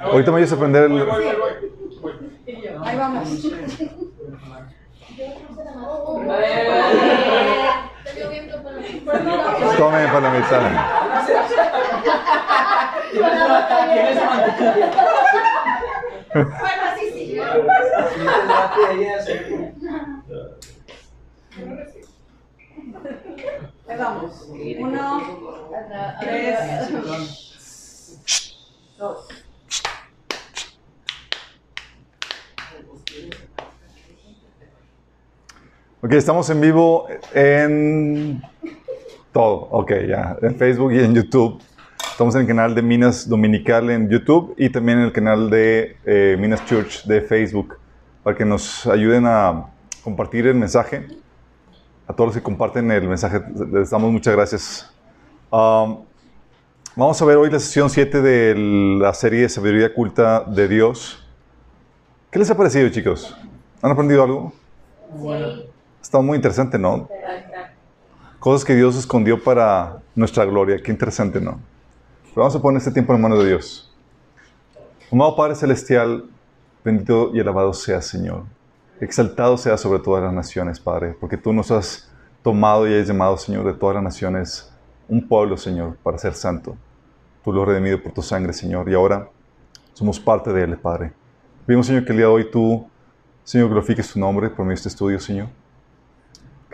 Ahorita me ayudas a aprender el... Ahí vamos. Tome para la mitad. Bueno, sí, sí. Ahí vamos. Uno, tres, dos. Ok, estamos en vivo en todo. Ok, ya. En Facebook y en YouTube. Estamos en el canal de Minas Dominical en YouTube y también en el canal de eh, Minas Church de Facebook para que nos ayuden a compartir el mensaje. A todos los que comparten el mensaje, les damos muchas gracias. Um, vamos a ver hoy la sesión 7 de la serie Sabiduría Culta de Dios. ¿Qué les ha parecido, chicos? ¿Han aprendido algo? Está muy interesante, ¿no? Cosas que Dios escondió para nuestra gloria. Qué interesante, ¿no? Pero vamos a poner este tiempo en manos de Dios. Amado Padre Celestial, bendito y alabado sea Señor. Exaltado sea sobre todas las naciones, Padre, porque tú nos has tomado y has llamado, Señor, de todas las naciones, un pueblo, Señor, para ser santo. Tú lo has redimido por tu sangre, Señor, y ahora somos parte de Él, Padre. Vimos, Señor, que el día de hoy tú, Señor, glorifiques tu nombre por medio de este estudio, Señor.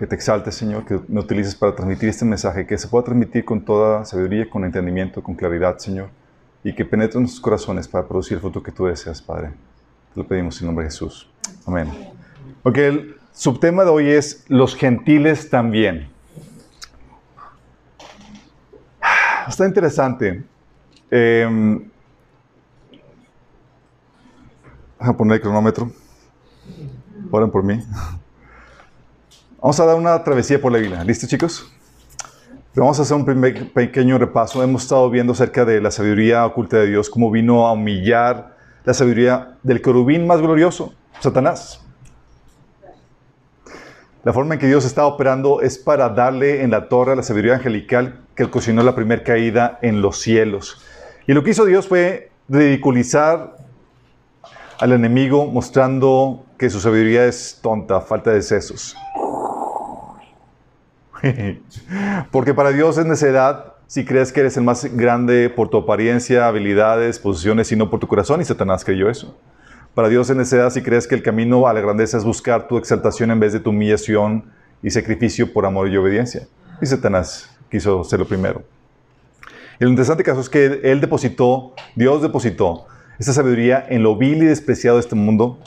Que te exaltes, Señor, que me utilices para transmitir este mensaje, que se pueda transmitir con toda sabiduría, con entendimiento, con claridad, Señor, y que penetre en nuestros corazones para producir el fruto que tú deseas, Padre. Te lo pedimos en nombre de Jesús. Amén. Ok, el subtema de hoy es los gentiles también. Está interesante. Eh, Deja poner el cronómetro. Oren por mí. Vamos a dar una travesía por la Biblia. ¿Listos, chicos? Vamos a hacer un pequeño repaso. Hemos estado viendo acerca de la sabiduría oculta de Dios, cómo vino a humillar la sabiduría del querubín más glorioso, Satanás. La forma en que Dios está operando es para darle en la torre a la sabiduría angelical que ocasionó la primera caída en los cielos. Y lo que hizo Dios fue ridiculizar al enemigo mostrando que su sabiduría es tonta, falta de sesos. Porque para Dios es necedad si crees que eres el más grande por tu apariencia, habilidades, posiciones y no por tu corazón, y Satanás creyó eso. Para Dios es necedad si crees que el camino a la grandeza es buscar tu exaltación en vez de tu humillación y sacrificio por amor y obediencia. Y Satanás quiso ser lo primero. Y lo interesante caso es que Él depositó, Dios depositó esa sabiduría en lo vil y despreciado de este mundo,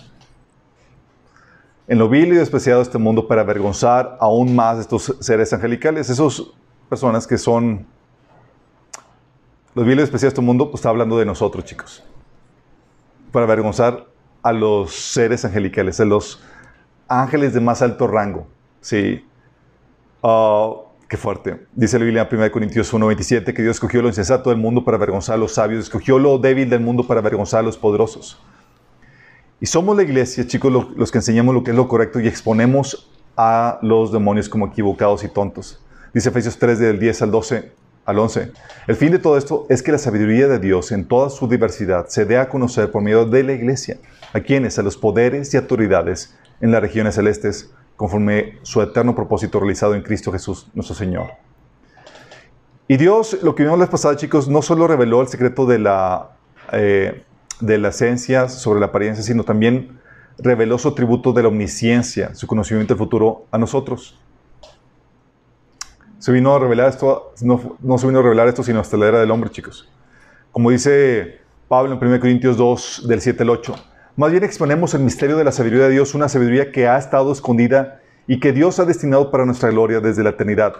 en lo vil y despreciado de este mundo para avergonzar aún más estos seres angelicales, esas personas que son los vil y despreciados de este mundo, pues está hablando de nosotros, chicos, para avergonzar a los seres angelicales, a los ángeles de más alto rango, sí. Ah, Qué fuerte. Dice la Biblia en 1 Corintios 1.27 que Dios escogió lo insensato del mundo para avergonzar a los sabios, escogió lo débil del mundo para avergonzar a los poderosos. Y somos la iglesia, chicos, lo- los que enseñamos lo que es lo correcto y exponemos a los demonios como equivocados y tontos. Dice Efesios 3 del 10 al 12 al 11. El fin de todo esto es que la sabiduría de Dios en toda su diversidad se dé a conocer por medio de la iglesia. ¿A quienes? A los poderes y autoridades en las regiones celestes conforme su eterno propósito realizado en Cristo Jesús, nuestro Señor. Y Dios, lo que vimos la vez pasada, chicos, no solo reveló el secreto de la, eh, de la esencia sobre la apariencia, sino también reveló su atributo de la omnisciencia, su conocimiento del futuro a nosotros. Se vino a revelar esto, no, se vino a revelar esto, sino hasta la era del hombre, chicos. Como dice Pablo en 1 Corintios 2, del 7 al 8. Más bien exponemos el misterio de la sabiduría de Dios, una sabiduría que ha estado escondida y que Dios ha destinado para nuestra gloria desde la eternidad.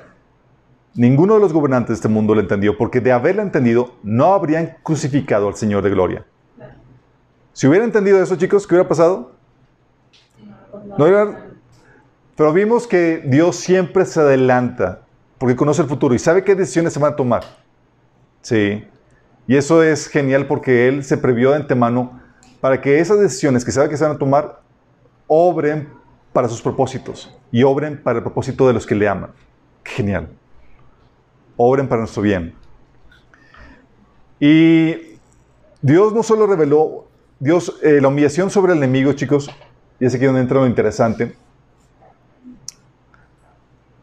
Ninguno de los gobernantes de este mundo lo entendió, porque de haberla entendido, no habrían crucificado al Señor de gloria. Si hubiera entendido eso, chicos, ¿qué hubiera pasado? No hubiera- Pero vimos que Dios siempre se adelanta, porque conoce el futuro y sabe qué decisiones se van a tomar. Sí. Y eso es genial porque Él se previó de antemano para que esas decisiones que sabe que se van a tomar obren para sus propósitos y obren para el propósito de los que le aman. Genial. Obren para nuestro bien. Y Dios no solo reveló, Dios, eh, la humillación sobre el enemigo, chicos, y es aquí donde entra lo interesante,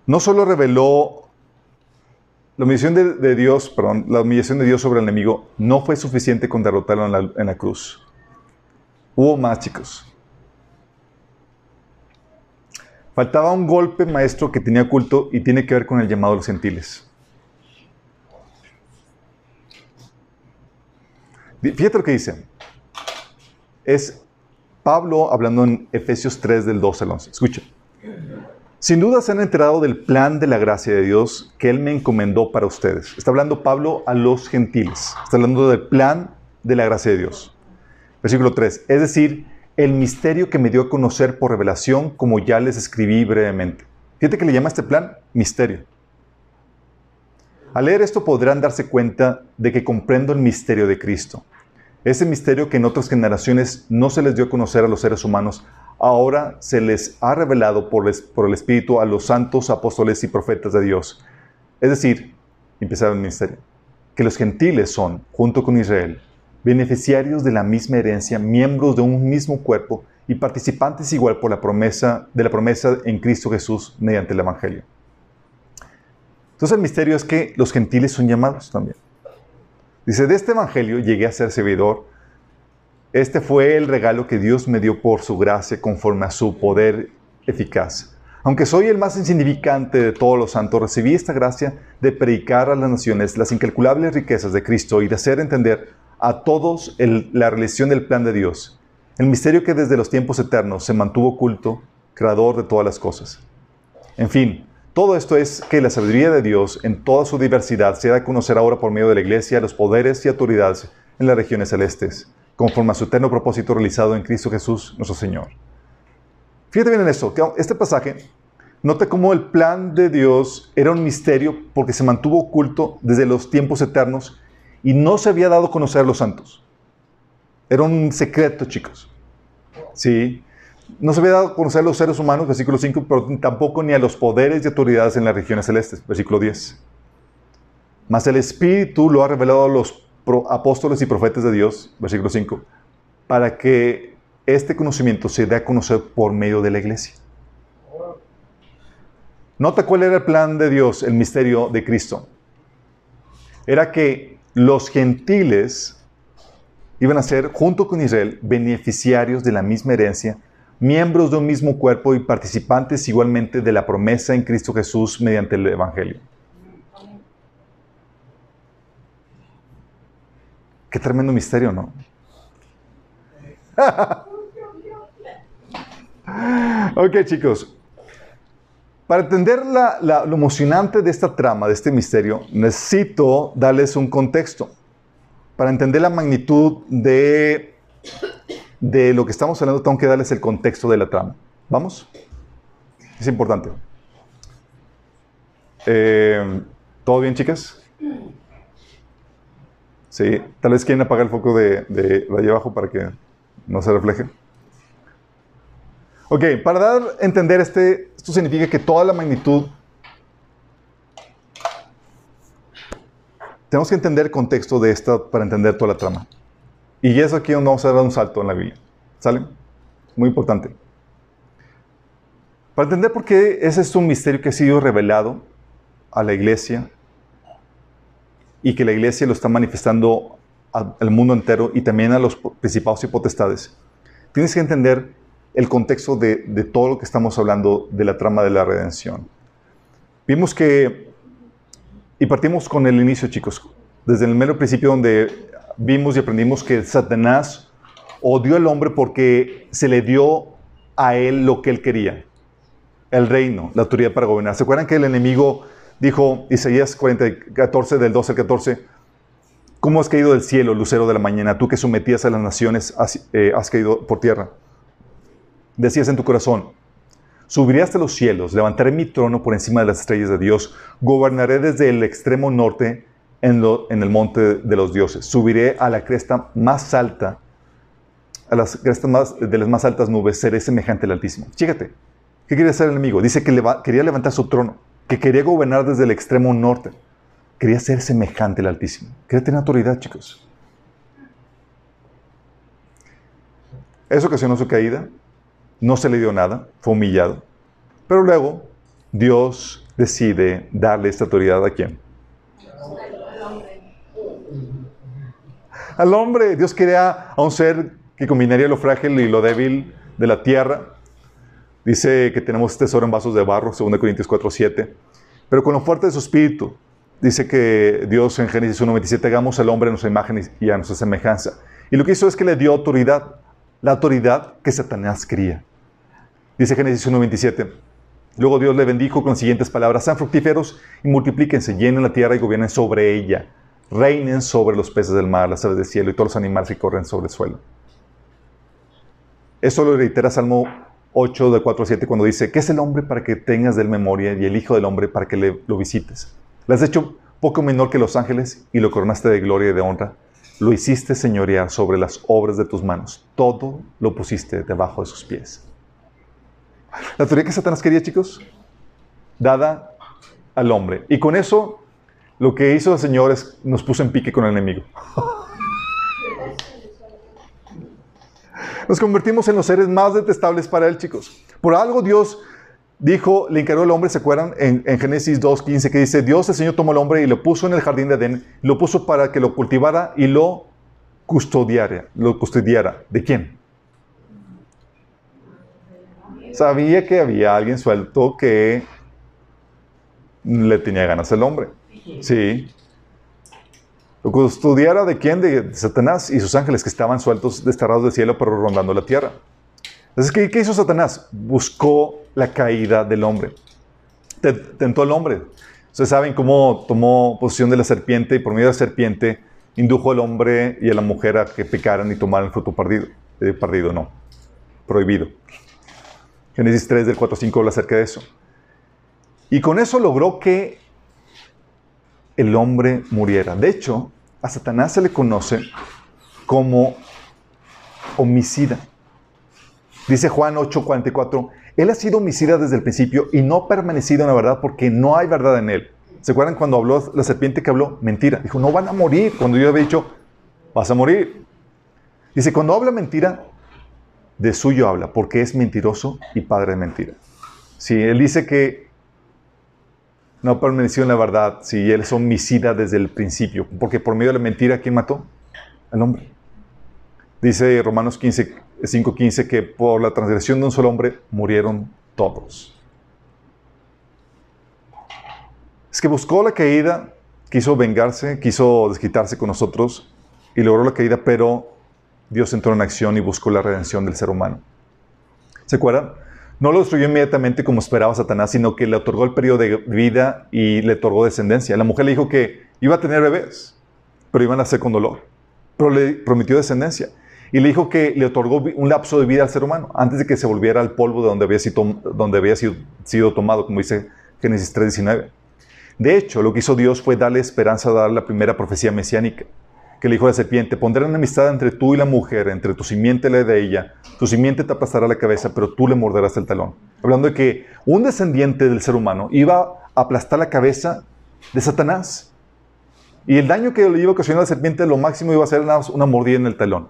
no solo reveló la humillación de, Dios, perdón, la humillación de Dios sobre el enemigo no fue suficiente con derrotarlo en la, en la cruz. Hubo más, chicos. Faltaba un golpe maestro que tenía culto y tiene que ver con el llamado de los gentiles. Fíjate lo que dice. Es Pablo hablando en Efesios 3 del 12 al 11. Escucha. Sin duda se han enterado del plan de la gracia de Dios que Él me encomendó para ustedes. Está hablando Pablo a los gentiles. Está hablando del plan de la gracia de Dios. Versículo 3. Es decir, el misterio que me dio a conocer por revelación, como ya les escribí brevemente. Fíjate que le llama este plan misterio. Al leer esto podrán darse cuenta de que comprendo el misterio de Cristo. Ese misterio que en otras generaciones no se les dio a conocer a los seres humanos, ahora se les ha revelado por, el Espíritu a los santos apóstoles y profetas de Dios. Es decir, empezaba el ministerio, que los gentiles son, junto con Israel, beneficiarios de la misma herencia, miembros de un mismo cuerpo y participantes igual por la promesa de la promesa en Cristo Jesús mediante el Evangelio. Entonces el misterio es que los gentiles son llamados también. Dice, de este Evangelio llegué a ser servidor este fue el regalo que Dios me dio por su gracia conforme a su poder eficaz. Aunque soy el más insignificante de todos los santos, recibí esta gracia de predicar a las naciones las incalculables riquezas de Cristo y de hacer entender a todos la realización del plan de Dios, el misterio que desde los tiempos eternos se mantuvo oculto, creador de todas las cosas. En fin, todo esto es que la sabiduría de Dios en toda su diversidad se da conocer ahora por medio de la Iglesia, los poderes y autoridades en las regiones celestes conforme a su eterno propósito realizado en Cristo Jesús, nuestro Señor. Fíjate bien en esto, que este pasaje, nota cómo el plan de Dios era un misterio porque se mantuvo oculto desde los tiempos eternos y no se había dado a conocer a los santos. Era un secreto, chicos. Sí. No se había dado a conocer a los seres humanos, versículo 5, pero tampoco ni a los poderes y autoridades en las regiones celestes, versículo 10. Mas el Espíritu lo ha revelado a los apóstoles y profetas de Dios, versículo 5, para que este conocimiento se dé a conocer por medio de la iglesia. Nota cuál era el plan de Dios, el misterio de Cristo. Era que los gentiles iban a ser, junto con Israel, beneficiarios de la misma herencia, miembros de un mismo cuerpo y participantes igualmente de la promesa en Cristo Jesús mediante el Evangelio. Qué tremendo misterio, ¿no? ok, chicos. Para entender lo emocionante de esta trama, de este misterio, necesito darles un contexto. Para entender la magnitud de, de lo que estamos hablando, tengo que darles el contexto de la trama. ¿Vamos? Es importante. Eh, ¿Todo bien, chicas? Sí, tal vez quieren apagar el foco de, de, allá abajo para que no se refleje. Ok, para dar a entender este, esto significa que toda la magnitud tenemos que entender el contexto de esta para entender toda la trama. Y es aquí donde vamos a dar un salto en la Biblia. ¿Sale? Muy importante. Para entender por qué ese es un misterio que ha sido revelado a la iglesia y que la iglesia lo está manifestando al mundo entero y también a los principados y potestades. Tienes que entender el contexto de, todo lo que estamos hablando de la trama de la redención. Vimos que, y partimos con el inicio, chicos, desde el mero principio donde vimos y aprendimos que Satanás odió al hombre porque se le dio a él lo que él quería, el reino, la autoridad para gobernar. ¿Se acuerdan que el enemigo Dijo Isaías 40, 14, del 12 al 14, ¿cómo has caído del cielo, lucero de la mañana? Tú que sometías a las naciones, eh, has caído por tierra. Decías en tu corazón, subiré hasta los cielos, levantaré mi trono por encima de las estrellas de Dios, gobernaré desde el extremo norte en, el monte de los dioses. Subiré a la cresta más alta, a las crestas más, de las más altas nubes, seré semejante al Altísimo. Fíjate, ¿qué quiere hacer el enemigo? Dice que quería levantar su trono que quería gobernar desde el extremo norte. Quería ser semejante al Altísimo. Quería tener autoridad, chicos. Eso ocasionó su caída. No se le dio nada. Fue humillado. Pero luego, Dios decide darle esta autoridad a quién? Al hombre. Dios crea a un ser que combinaría lo frágil y lo débil de la tierra. Dice que tenemos tesoro en vasos de barro, 2 Corintios 4, 7. Pero con lo fuerte de su espíritu, dice que Dios en Génesis 1.27 hagamos al hombre a nuestra imagen y a nuestra semejanza. Y lo que hizo es que le dio autoridad, la autoridad que Satanás quería. Dice Génesis 1.27. Luego Dios le bendijo con las siguientes palabras, sean fructíferos y multiplíquense, llenen la tierra y gobiernen sobre ella, reinen sobre los peces del mar, las aves del cielo y todos los animales que corren sobre el suelo. Eso lo reitera Salmo 8 de 4 a 7 cuando dice, ¿qué es el hombre para que tengas de él memoria y el hijo del hombre para que le, lo visites? Le has hecho poco menor que los ángeles y lo coronaste de gloria y de honra. Lo hiciste señorear sobre las obras de tus manos. Todo lo pusiste debajo de sus pies. La teoría que Satanás quería, chicos, dada al hombre. Y con eso, lo que hizo el Señor es nos puso en pique con el enemigo. Nos convertimos en los seres más detestables para él, chicos. Por algo Dios dijo, le encargó al hombre, ¿se acuerdan? En, Génesis 2.15 que dice, Dios el Señor tomó al hombre y lo puso en el jardín de Edén, lo puso para que lo cultivara y lo custodiara. Lo custodiara. ¿De quién? Sabía que había alguien suelto que le tenía ganas al hombre. Sí. Lo custodiara de quién? De Satanás y sus ángeles que estaban sueltos, desterrados del cielo, pero rondando la tierra. Entonces, ¿qué, ¿qué, hizo Satanás? Buscó la caída del hombre. Tentó al hombre. Ustedes saben cómo tomó posición de la serpiente y por medio de la serpiente indujo al hombre y a la mujer a que pecaran y tomaran el fruto perdido. Eh, perdido, no. Prohibido. Génesis 3 del 4 5 habla acerca de eso. Y con eso logró que el hombre muriera. De hecho, a Satanás se le conoce como homicida. Dice Juan 8:44, Él ha sido homicida desde el principio y no ha permanecido en la verdad porque no hay verdad en Él. ¿Se acuerdan cuando habló la serpiente que habló? Mentira. Dijo, no van a morir. Cuando yo había dicho, vas a morir. Dice, cuando habla mentira, de suyo habla, porque es mentiroso y padre de mentira. Si él dice que no permaneció en la verdad, si él es homicida desde el principio, porque por medio de la mentira, ¿quién mató? Al hombre. Dice Romanos 15, 5.15 que por la transgresión de un solo hombre murieron todos. Es que buscó la caída, quiso vengarse, quiso desquitarse con nosotros y logró la caída, pero Dios entró en acción y buscó la redención del ser humano. ¿Se acuerdan? No lo destruyó inmediatamente como esperaba Satanás, sino que le otorgó el periodo de vida y le otorgó descendencia. La mujer le dijo que iba a tener bebés, pero iban a nacer con dolor. Pero le prometió descendencia. Y le dijo que le otorgó un lapso de vida al ser humano antes de que se volviera al polvo de donde había sido tomado, como dice Génesis 3.19. De hecho, lo que hizo Dios fue darle esperanza a dar la primera profecía mesiánica que le dijo a la serpiente, pondré enemistad entre tú y la mujer, entre tu simiente y la de ella, tu simiente te aplastará la cabeza, pero tú le morderás el talón. Hablando de que un descendiente del ser humano iba a aplastar la cabeza de Satanás. Y el daño que le iba a ocasionar a la serpiente, lo máximo iba a ser una, mordida en el talón.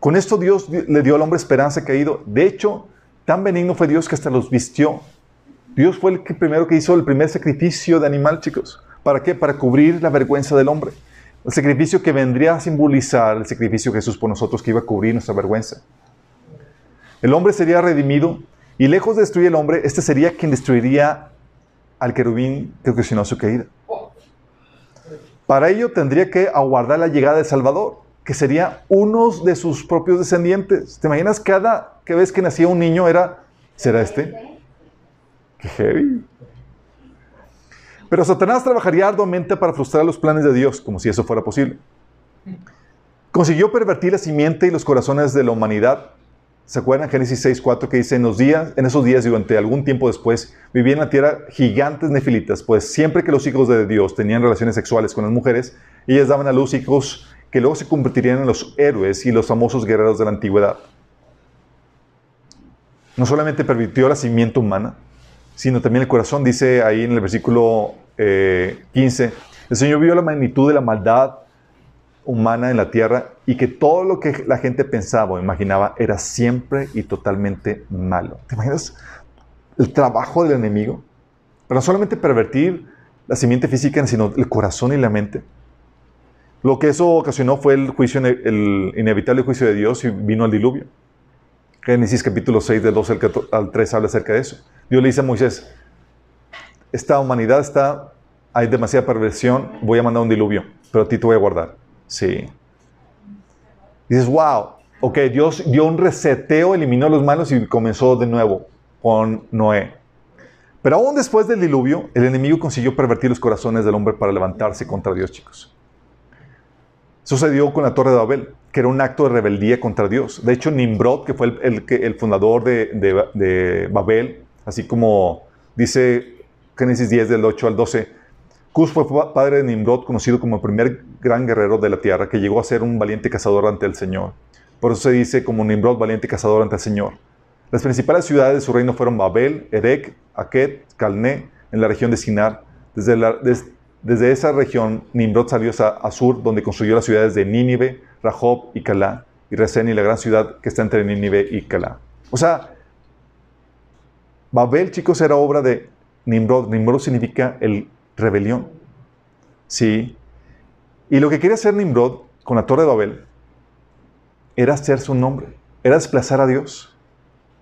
Con esto Dios le dio al hombre esperanza caído. De hecho, tan benigno fue Dios que hasta los vistió. Dios fue el primero que hizo el primer sacrificio de animal, chicos. ¿Para qué? Para cubrir la vergüenza del hombre. El sacrificio que vendría a simbolizar el sacrificio de Jesús por nosotros que iba a cubrir nuestra vergüenza. El hombre sería redimido y lejos de destruir al hombre, este sería quien destruiría al querubín que ocasionó su caída. Para ello tendría que aguardar la llegada del Salvador, que sería uno de sus propios descendientes. ¿Te imaginas cada vez que nacía un niño era, ¿será este? Qué heavy. Pero Satanás trabajaría arduamente para frustrar los planes de Dios, como si eso fuera posible. Consiguió pervertir la simiente y los corazones de la humanidad. ¿Se acuerdan Génesis 6.4 que dice, en, los días, en esos días durante algún tiempo después, vivían en la tierra gigantes nefilitas, pues siempre que los hijos de Dios tenían relaciones sexuales con las mujeres, ellas daban a luz hijos que luego se convertirían en los héroes y los famosos guerreros de la antigüedad. No solamente pervirtió la simiente humana, sino también el corazón, dice ahí en el versículo 15, eh, el Señor vio la magnitud de la maldad humana en la tierra y que todo lo que la gente pensaba o imaginaba era siempre y totalmente malo. ¿Te imaginas el trabajo del enemigo? Pero no solamente pervertir la simiente física, sino el corazón y la mente. Lo que eso ocasionó fue el juicio, el inevitable juicio de Dios y vino el diluvio. Génesis capítulo 6, del 12 al 3 habla acerca de eso. Dios le dice a Moisés, esta humanidad está, hay demasiada perversión, voy a mandar un diluvio, pero a ti te voy a guardar. Sí. dices, wow, ok, Dios dio un reseteo, eliminó los malos y comenzó de nuevo con Noé. Pero aún después del diluvio, el enemigo consiguió pervertir los corazones del hombre para levantarse contra Dios, chicos. Sucedió con la Torre de Babel, que era un acto de rebeldía contra Dios. De hecho, Nimrod, que fue el, el, fundador de, de, Babel, así como dice Génesis 10 del 8 al 12, Cus fue padre de Nimrod, conocido como el primer gran guerrero de la tierra, que llegó a ser un valiente cazador ante el Señor. Por eso se dice como Nimrod, valiente cazador ante el Señor. Las principales ciudades de su reino fueron Babel, Erech, Aket, Calné, en la región de Sinar. Desde, esa región, Nimrod salió a Asur, donde construyó las ciudades de Nínive, Rahob y Calá, y Resen y la gran ciudad que está entre Nínive y Calá. O sea, Babel, chicos, era obra de Nimrod. Nimrod significa el rebelión. Sí. Y lo que quería hacer Nimrod con la torre de Babel era hacerse un nombre, era desplazar a Dios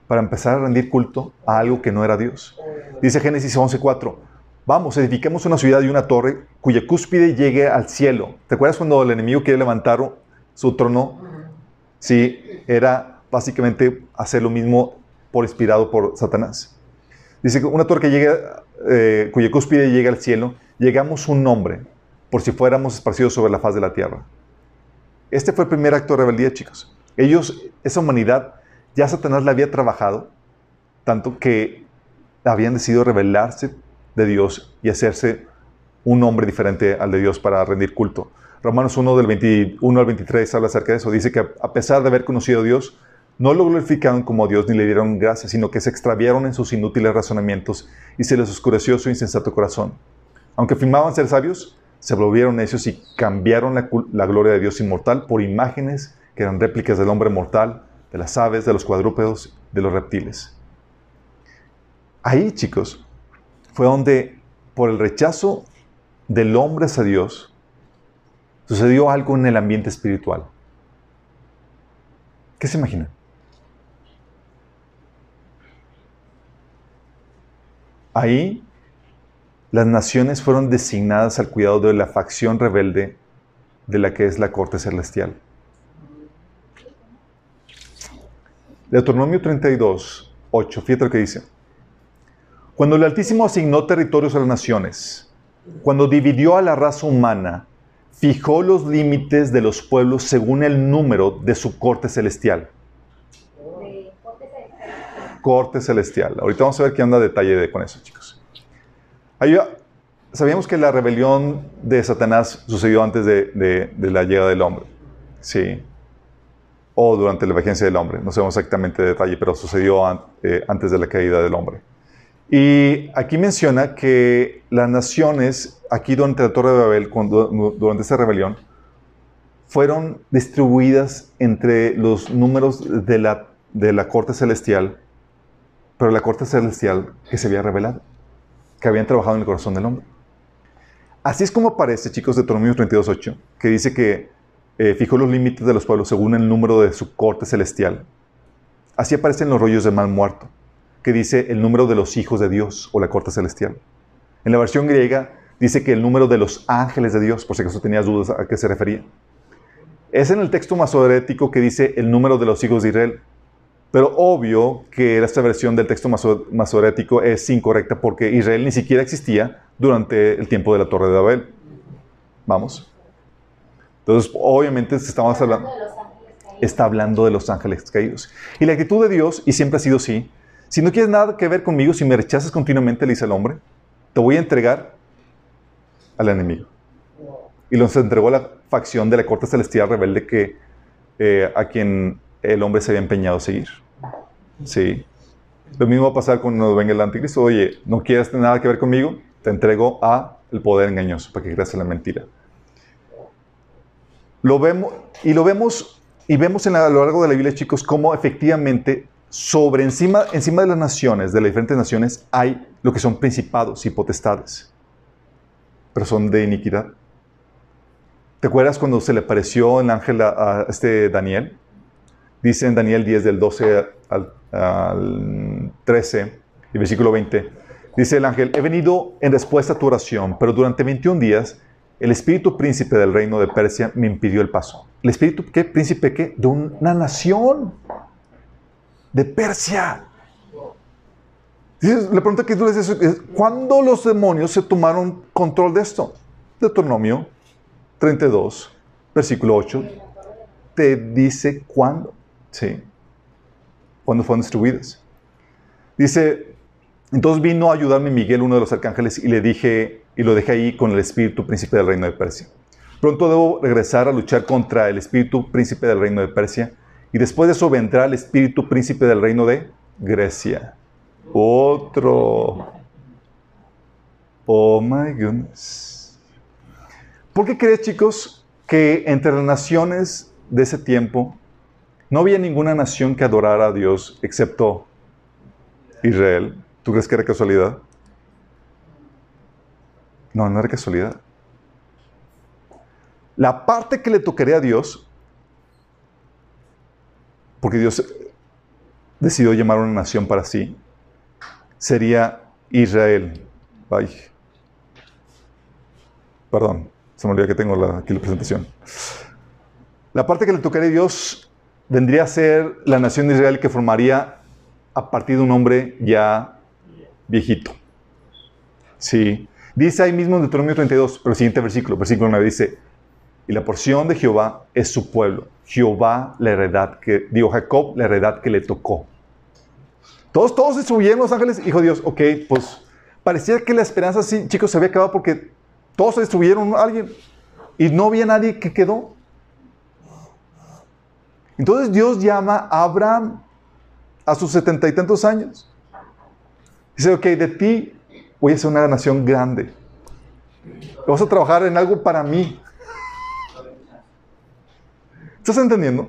para empezar a rendir culto a algo que no era Dios. Dice Génesis 11:4, Vamos, edifiquemos una ciudad y una torre cuya cúspide llegue al cielo. ¿Te acuerdas cuando el enemigo quiere levantar su trono? Sí, era básicamente hacer lo mismo por inspirado por Satanás. Dice que una torre que llegue, eh, cuya cúspide llegue al cielo, llegamos un nombre, por si fuéramos esparcidos sobre la faz de la tierra. Este fue el primer acto de rebeldía, chicos. Ellos, esa humanidad, ya Satanás la había trabajado, tanto que habían decidido rebelarse de Dios y hacerse un hombre diferente al de Dios para rendir culto. Romanos 1 del 21 al 23 habla acerca de eso. Dice que a pesar de haber conocido a Dios, no lo glorificaron como Dios ni le dieron gracias, sino que se extraviaron en sus inútiles razonamientos y se les oscureció su insensato corazón. Aunque afirmaban ser sabios, se volvieron necios y cambiaron la, la gloria de Dios inmortal por imágenes que eran réplicas del hombre mortal, de las aves, de los cuadrúpedos, de los reptiles. Ahí, chicos, fue donde, por el rechazo del hombre hacia Dios, sucedió algo en el ambiente espiritual. ¿Qué se imagina? Ahí las naciones fueron designadas al cuidado de la facción rebelde de la que es la corte celestial. Deuteronomio 32, 8, fíjate lo que dice. Cuando el Altísimo asignó territorios a las naciones, cuando dividió a la raza humana, fijó los límites de los pueblos según el número de su corte celestial. Corte celestial. Ahorita vamos a ver qué anda detalle con eso, chicos. sabíamos que la rebelión de Satanás sucedió antes de, la llegada del hombre. Sí. O durante la vigencia del hombre. No sabemos exactamente detalle, pero sucedió eh, antes de la caída del hombre. Y aquí menciona que las naciones, aquí durante la Torre de Babel, durante esa rebelión, fueron distribuidas entre los números de la, de la corte celestial, pero la corte celestial que se había revelado, que habían trabajado en el corazón del hombre. Así es como aparece, chicos, de Deuteronomio 32.8, que dice que eh, fijó los límites de los pueblos según el número de su corte celestial. Así aparecen los rollos de mal muerto que dice el número de los hijos de Dios o la corte celestial. En la versión griega dice que el número de los ángeles de Dios, por si acaso tenías dudas a qué se refería. Es en el texto masorético que dice el número de los hijos de Israel. Pero obvio que esta versión del texto masorético es incorrecta porque Israel ni siquiera existía durante el tiempo de la Torre de Babel. Vamos. Entonces, obviamente, estamos hablando, está hablando de los ángeles caídos. Y la actitud de Dios, y siempre ha sido así, si no quieres nada que ver conmigo, si me rechazas continuamente, le dice el hombre, te voy a entregar al enemigo. Y los entregó a la facción de la corte celestial rebelde que, eh, a quien el hombre se había empeñado a seguir. Sí. Lo mismo va a pasar cuando venga el anticristo. Oye, no quieres nada que ver conmigo, te entrego a el poder engañoso para que creas la mentira. lo vemos, y lo vemos, y vemos en a lo largo de la Biblia, chicos, cómo efectivamente sobre encima, encima de las naciones, de las diferentes naciones, hay lo que son principados y potestades, pero son de iniquidad. ¿Te acuerdas cuando se le apareció el ángel a, a este Daniel? Dice en Daniel 10 del 12 al, al 13 y versículo 20, dice el ángel, he venido en respuesta a tu oración, pero durante 21 días el espíritu príncipe del reino de Persia me impidió el paso. ¿El espíritu qué? ¿Príncipe qué? De una nación. De Persia. La pregunta que tú le dices es, ¿cuándo los demonios se tomaron control de esto? Deuteronomio 32, versículo 8, te dice cuándo. Sí. Cuándo fueron distribuidas. Dice, entonces vino a ayudarme Miguel, uno de los arcángeles, y le dije, y lo dejé ahí con el espíritu príncipe del reino de Persia. Pronto debo regresar a luchar contra el espíritu príncipe del reino de Persia, y después de eso vendrá el espíritu príncipe del reino de Grecia. Otro. Oh my goodness. ¿Por qué crees, chicos, que entre las naciones de ese tiempo no había ninguna nación que adorara a Dios excepto Israel? ¿Tú crees que era casualidad? No, no era casualidad. La parte que le tocaría a Dios, porque Dios decidió llamar una nación para sí, sería Israel. Ay. Perdón, se me olvidó que tengo aquí la presentación. La parte que le tocaría a Dios vendría a ser la nación de Israel que formaría a partir de un hombre ya viejito. Sí. Dice ahí mismo en Deuteronomio 32, pero el siguiente versículo, versículo 9, dice, y la porción de Jehová es su pueblo. Jehová la heredad que, digo, Jacob la heredad que le tocó. Todos, todos distribuyeron los ángeles, hijo de Dios, ok, pues parecía que la esperanza, sí, chicos, se había acabado porque todos se distribuyeron a alguien y no había nadie que quedó. Entonces Dios llama a Abraham a sus setenta y tantos años. Dice, ok, de ti voy a ser una nación grande. Vas a trabajar en algo para mí. ¿Estás entendiendo?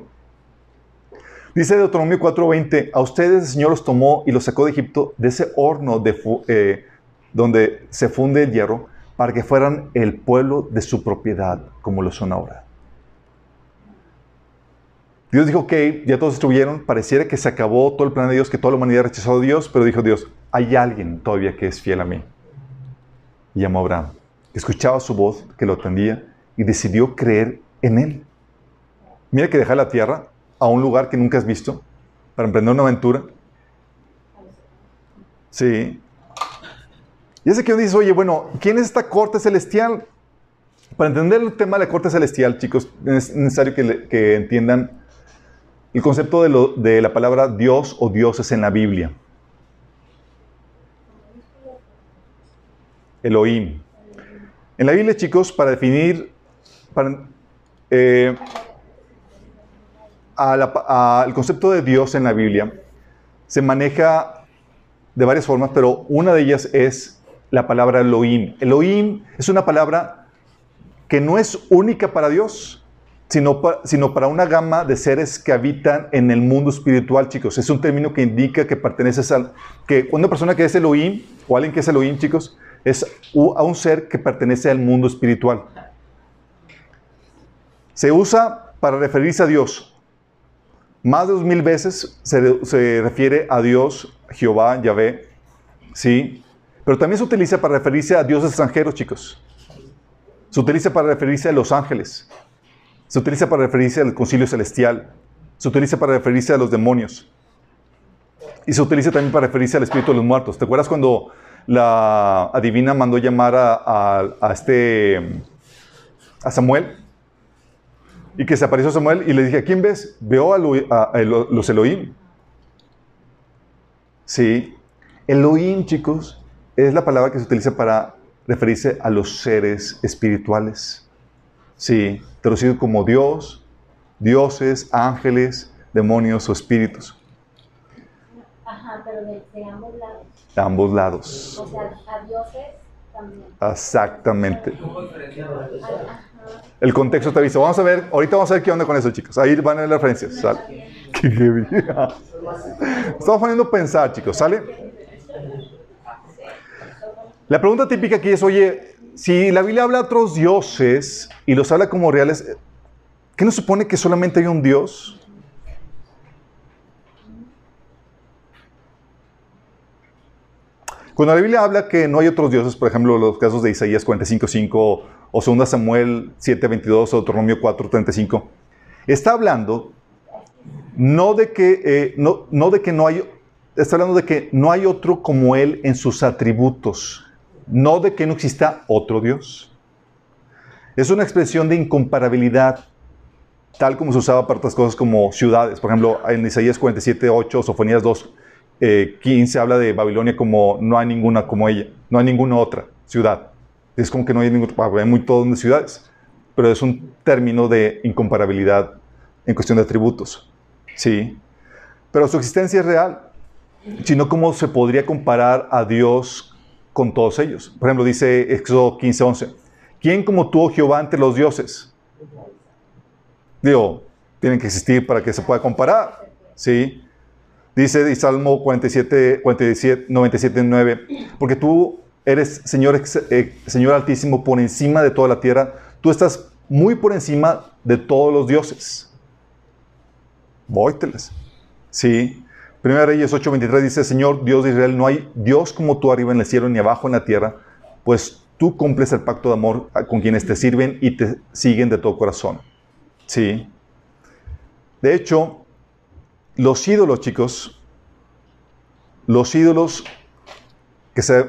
Dice Deuteronomio 4:20, a ustedes el Señor los tomó y los sacó de Egipto, de ese horno eh, donde se funde el hierro, para que fueran el pueblo de su propiedad, como lo son ahora. Dios dijo, ok, ya todos estuvieron, pareciera que se acabó todo el plan de Dios, que toda la humanidad rechazó a Dios, pero dijo Dios, hay alguien todavía que es fiel a mí. Y llamó a Abraham, escuchaba su voz, que lo atendía, y decidió creer en él. Mira que dejar la tierra a un lugar que nunca has visto para emprender una aventura. Sí. Y ese que uno dice, oye, bueno, ¿quién es esta corte celestial? Para entender el tema de la corte celestial, chicos, es necesario que, que entiendan el concepto de, lo- de la palabra Dios o dioses en la Biblia. Elohim. En la Biblia, chicos, para definir, para, eh, concepto de Dios en la Biblia se maneja de varias formas, pero una de ellas es la palabra Elohim. Elohim es una palabra que no es única para Dios, sino, pa- sino para una gama de seres que habitan en el mundo espiritual, chicos. Es un término que indica que perteneces al... que una persona que es Elohim, o alguien que es Elohim, chicos, es a un ser que pertenece al mundo espiritual. Se usa para referirse a Dios. Más de dos mil veces se, se refiere a Dios, Jehová, Yahvé, ¿sí? Pero también se utiliza para referirse a dioses extranjeros, chicos. Se utiliza para referirse a los ángeles. Se utiliza para referirse al concilio celestial. Se utiliza para referirse a los demonios. Y se utiliza también para referirse al espíritu de los muertos. ¿Te acuerdas cuando la adivina mandó llamar a, a- este a Samuel? Y que se apareció Samuel y le dije, ¿a quién ves? Veo a, a- los Elohim. Sí. Elohim, chicos, es la palabra que se utiliza para referirse a los seres espirituales. Sí, traducido como Dios, dioses, ángeles, demonios o espíritus. Ajá, pero de, de ambos lados. A ambos lados. O sea, a dioses también. Exactamente. A- ajá. El contexto te avisa. Vamos a ver, ahorita vamos a ver qué onda con eso, chicos. Ahí van a ver las referencias. ¿sale? Qué heavy. Estamos poniendo a pensar, chicos, ¿sale? La pregunta típica aquí es, oye, si la Biblia habla de otros dioses y los habla como reales, ¿qué no supone que solamente hay un Dios? Cuando la Biblia habla que no hay otros dioses, por ejemplo, los casos de Isaías 45.5 o 2 Samuel 7.22 o Deuteronomio 4.35, está hablando no de que, eh, no, no de que no hay, está hablando de que no hay otro como Él en sus atributos, no de que no exista otro Dios. Es una expresión de incomparabilidad, tal como se usaba para otras cosas como ciudades. Por ejemplo, en Isaías 47.8, Sofonías 2, 15 habla de Babilonia como no hay ninguna como ella, no hay ninguna otra ciudad. Es como que no hay ningún, hay muy todo de ciudades, pero es un término de incomparabilidad en cuestión de atributos. Sí, pero su existencia es real, sino cómo se podría comparar a Dios con todos ellos. Por ejemplo, dice Éxodo 15:11, ¿quién como tú, oh Jehová, ante los dioses? Digo, tienen que existir para que se pueda comparar. Sí. Dice Salmo 47, 47, 97, 9, porque tú eres Señor, eh, Señor Altísimo por encima de toda la tierra, tú estás muy por encima de todos los dioses. Vóyteles. Sí. Primera Reyes 8:23 dice, Señor Dios de Israel, no hay Dios como tú arriba en el cielo ni abajo en la tierra, pues tú cumples el pacto de amor con quienes te sirven y te siguen de todo corazón. Sí. De hecho, los ídolos, chicos, los ídolos que, se,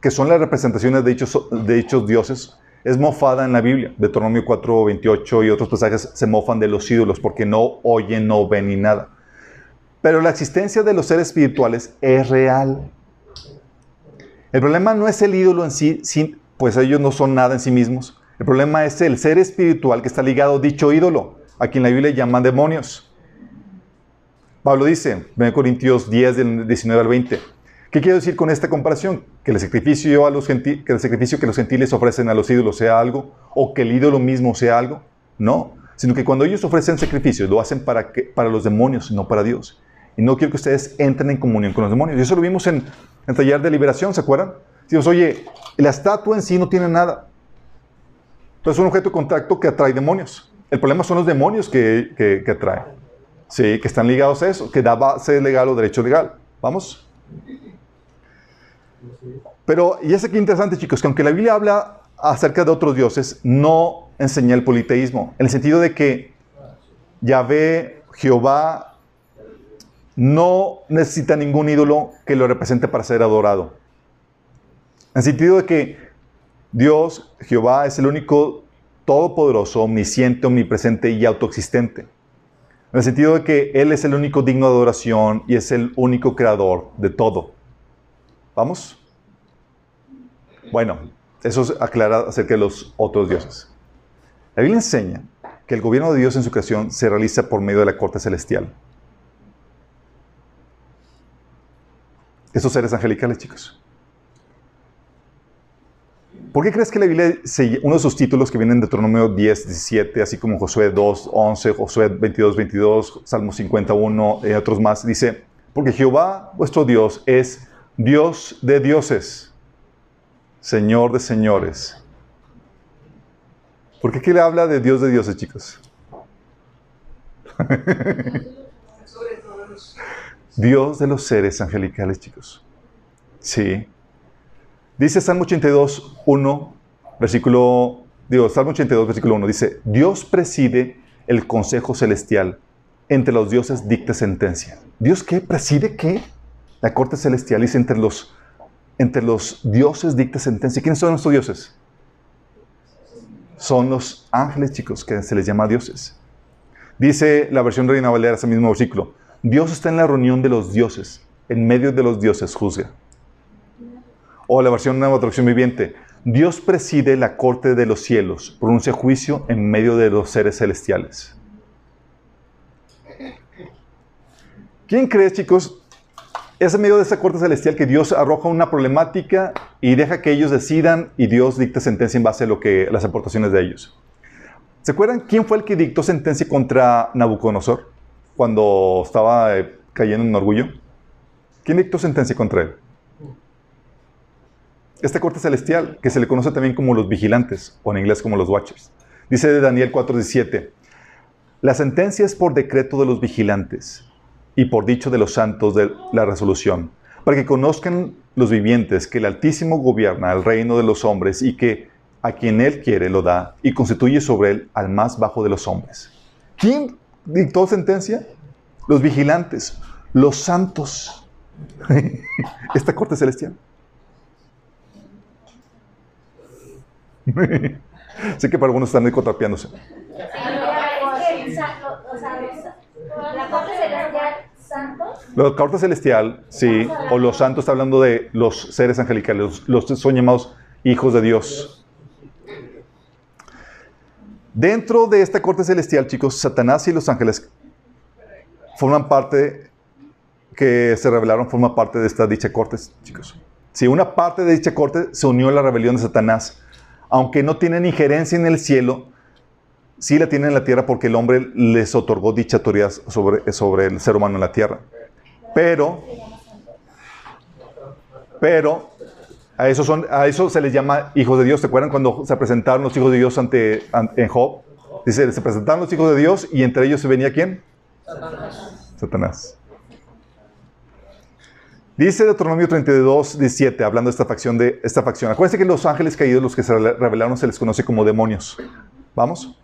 que son las representaciones de dichos, de dichos dioses, es mofada en la Biblia. Deuteronomio 4, 28 y otros pasajes se mofan de los ídolos porque no oyen, no ven ni nada. Pero la existencia de los seres espirituales es real. El problema no es el ídolo en sí, pues ellos no son nada en sí mismos. El problema es el ser espiritual que está ligado a dicho ídolo, a quien la Biblia llama demonios. Pablo dice, 1 Corintios 10, del 19 al 20, ¿qué quiero decir con esta comparación? ¿Que el, sacrificio que los gentiles ofrecen a los ídolos sea algo? ¿O que el ídolo mismo sea algo? No, sino que cuando ellos ofrecen sacrificios lo hacen para los demonios, no para Dios. Y no quiero que ustedes entren en comunión con los demonios. Y eso lo vimos en el taller de liberación, ¿se acuerdan? Decimos, oye, la estatua en sí no tiene nada. Entonces es un objeto de contacto que atrae demonios. El problema son los demonios que, que, que atraen. Sí, que están ligados a eso, que da base legal o derecho legal. ¿Vamos? Pero, y es aquí interesante, chicos, que aunque la Biblia habla acerca de otros dioses, no enseña el politeísmo, en el sentido de que Yahvé, Jehová, no necesita ningún ídolo que lo represente para ser adorado. En sentido de que Dios, Jehová, es el único todopoderoso, omnisciente, omnipresente y autoexistente. En el sentido de que Él es el único digno de adoración y es el único creador de todo. ¿Vamos? Bueno, eso aclara acerca de los otros dioses. La Biblia enseña que el gobierno de Dios en su creación se realiza por medio de la corte celestial. Esos seres angelicales, chicos. ¿Por qué crees que la Biblia, uno de sus títulos que vienen de Deuteronomio 10, 17, así como Josué 2, 11, Josué 22, 22, Salmo 51 y otros más, dice, porque Jehová vuestro Dios es Dios de dioses, Señor de señores. ¿Por qué aquí le habla de Dios de dioses, chicos? Dios de los seres angelicales, chicos. Sí. Dice Salmo 82, 1, versículo, digo, Salmo 82, versículo 1, dice, Dios preside el consejo celestial, entre los dioses dicta sentencia. ¿Dios qué? ¿Preside qué? La corte celestial dice, entre los, entre los dioses dicta sentencia. ¿Quiénes son nuestros dioses? Son los ángeles, chicos, que se les llama dioses. Dice la versión Reina Valera, ese mismo versículo, Dios está en la reunión de los dioses, en medio de los dioses juzga. O la versión Nueva Traducción Viviente. Dios preside la corte de los cielos, pronuncia juicio en medio de los seres celestiales. ¿Quién cree, chicos? Es en medio de esa corte celestial que Dios arroja una problemática y deja que ellos decidan y Dios dicta sentencia en base a lo que, las aportaciones de ellos. ¿Se acuerdan quién fue el que dictó sentencia contra Nabucodonosor cuando estaba eh, cayendo en orgullo? ¿Quién dictó sentencia contra él? Esta corte celestial, que se le conoce también como los vigilantes, o en inglés como los watchers. Dice de Daniel 4:17, la sentencia es por decreto de los vigilantes y por dicho de los santos de la resolución, para que conozcan los vivientes que el Altísimo gobierna el reino de los hombres y que a quien Él quiere lo da y constituye sobre él al más bajo de los hombres. ¿Quién dictó sentencia? Los vigilantes, los santos. Esta corte celestial. sé que para algunos están contrapiándose. La corte celestial la corte celestial, sí, o los santos está hablando de los seres angelicales, los, los son llamados hijos de Dios. Dentro de esta corte celestial, chicos, Satanás y los ángeles forman parte, que se revelaron, forman parte de esta dicha corte, chicos. Si una parte de dicha corte se unió a la rebelión de Satanás, aunque no tienen injerencia en el cielo, sí la tienen en la tierra porque el hombre les otorgó dicha autoridad sobre, sobre el ser humano en la tierra. Pero, pero a eso, son, a eso se les llama hijos de Dios. ¿Se acuerdan cuando se presentaron los hijos de Dios ante, en Job? Dice, se presentaron los hijos de Dios y entre ellos se venía quién? Satanás. Satanás. Dice Deuteronomio 32, 17, hablando de esta facción. De esta facción. Acuérdense que los ángeles caídos, los que se revelaron, se les conoce como demonios. ¿Vamos?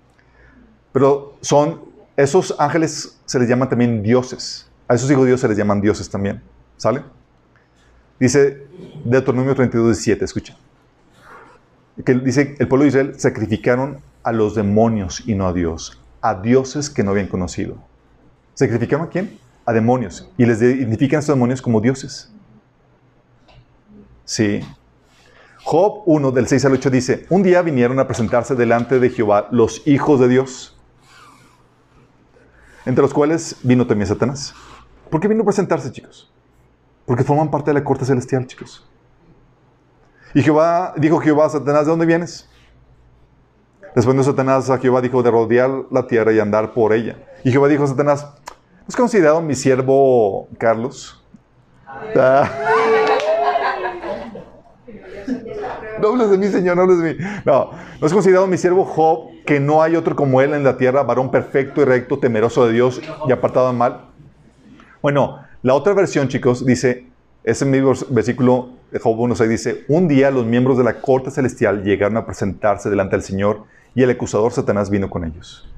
Pero son, esos ángeles se les llaman también dioses. A esos hijos de Dios se les llaman dioses también. ¿Sale? Dice Deuteronomio 32, 17, escucha. Que dice, el pueblo de Israel sacrificaron a los demonios y no a Dios, a dioses que no habían conocido. ¿Sacrificaron a quién? A demonios. Y les identifican a estos demonios como dioses. Sí. Job 1, del 6 al 8 dice, un día vinieron a presentarse delante de Jehová los hijos de Dios, entre los cuales vino también Satanás. ¿Por qué vino a presentarse, chicos? Porque forman parte de la corte celestial, chicos. Y Jehová, dijo Jehová a Satanás, ¿de dónde vienes? Respondió Satanás a Jehová, dijo, de rodear la tierra y andar por ella. Y Jehová dijo a Satanás, ¿has considerado mi siervo Carlos? Ah. No hables de mí, Señor, no hables de mí. No, ¿no has considerado mi siervo Job, que no hay otro como él en la tierra, varón perfecto y recto, temeroso de Dios y apartado del mal? Bueno, la otra versión, chicos, dice, ese mismo versículo de Job 1.6 dice, un día los miembros de la corte celestial llegaron a presentarse delante del Señor y el acusador Satanás vino con ellos.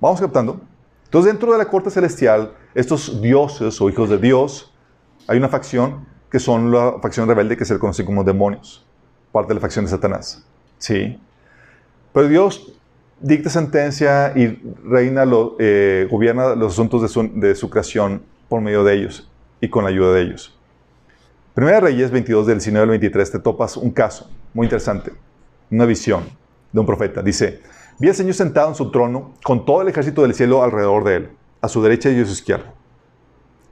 ¿Vamos captando? Entonces dentro de la corte celestial, estos dioses o hijos de Dios, hay una facción que son la facción rebelde que se le conoce como demonios, parte de la facción de Satanás. Sí. Pero Dios dicta sentencia y reina, lo, eh, gobierna los asuntos de su, creación por medio de ellos y con la ayuda de ellos. Primera Reyes 22 del 19 al 23 te topas un caso muy interesante, una visión de un profeta. Dice, vi al Señor sentado en su trono con todo el ejército del cielo alrededor de él, a su derecha y a su izquierda.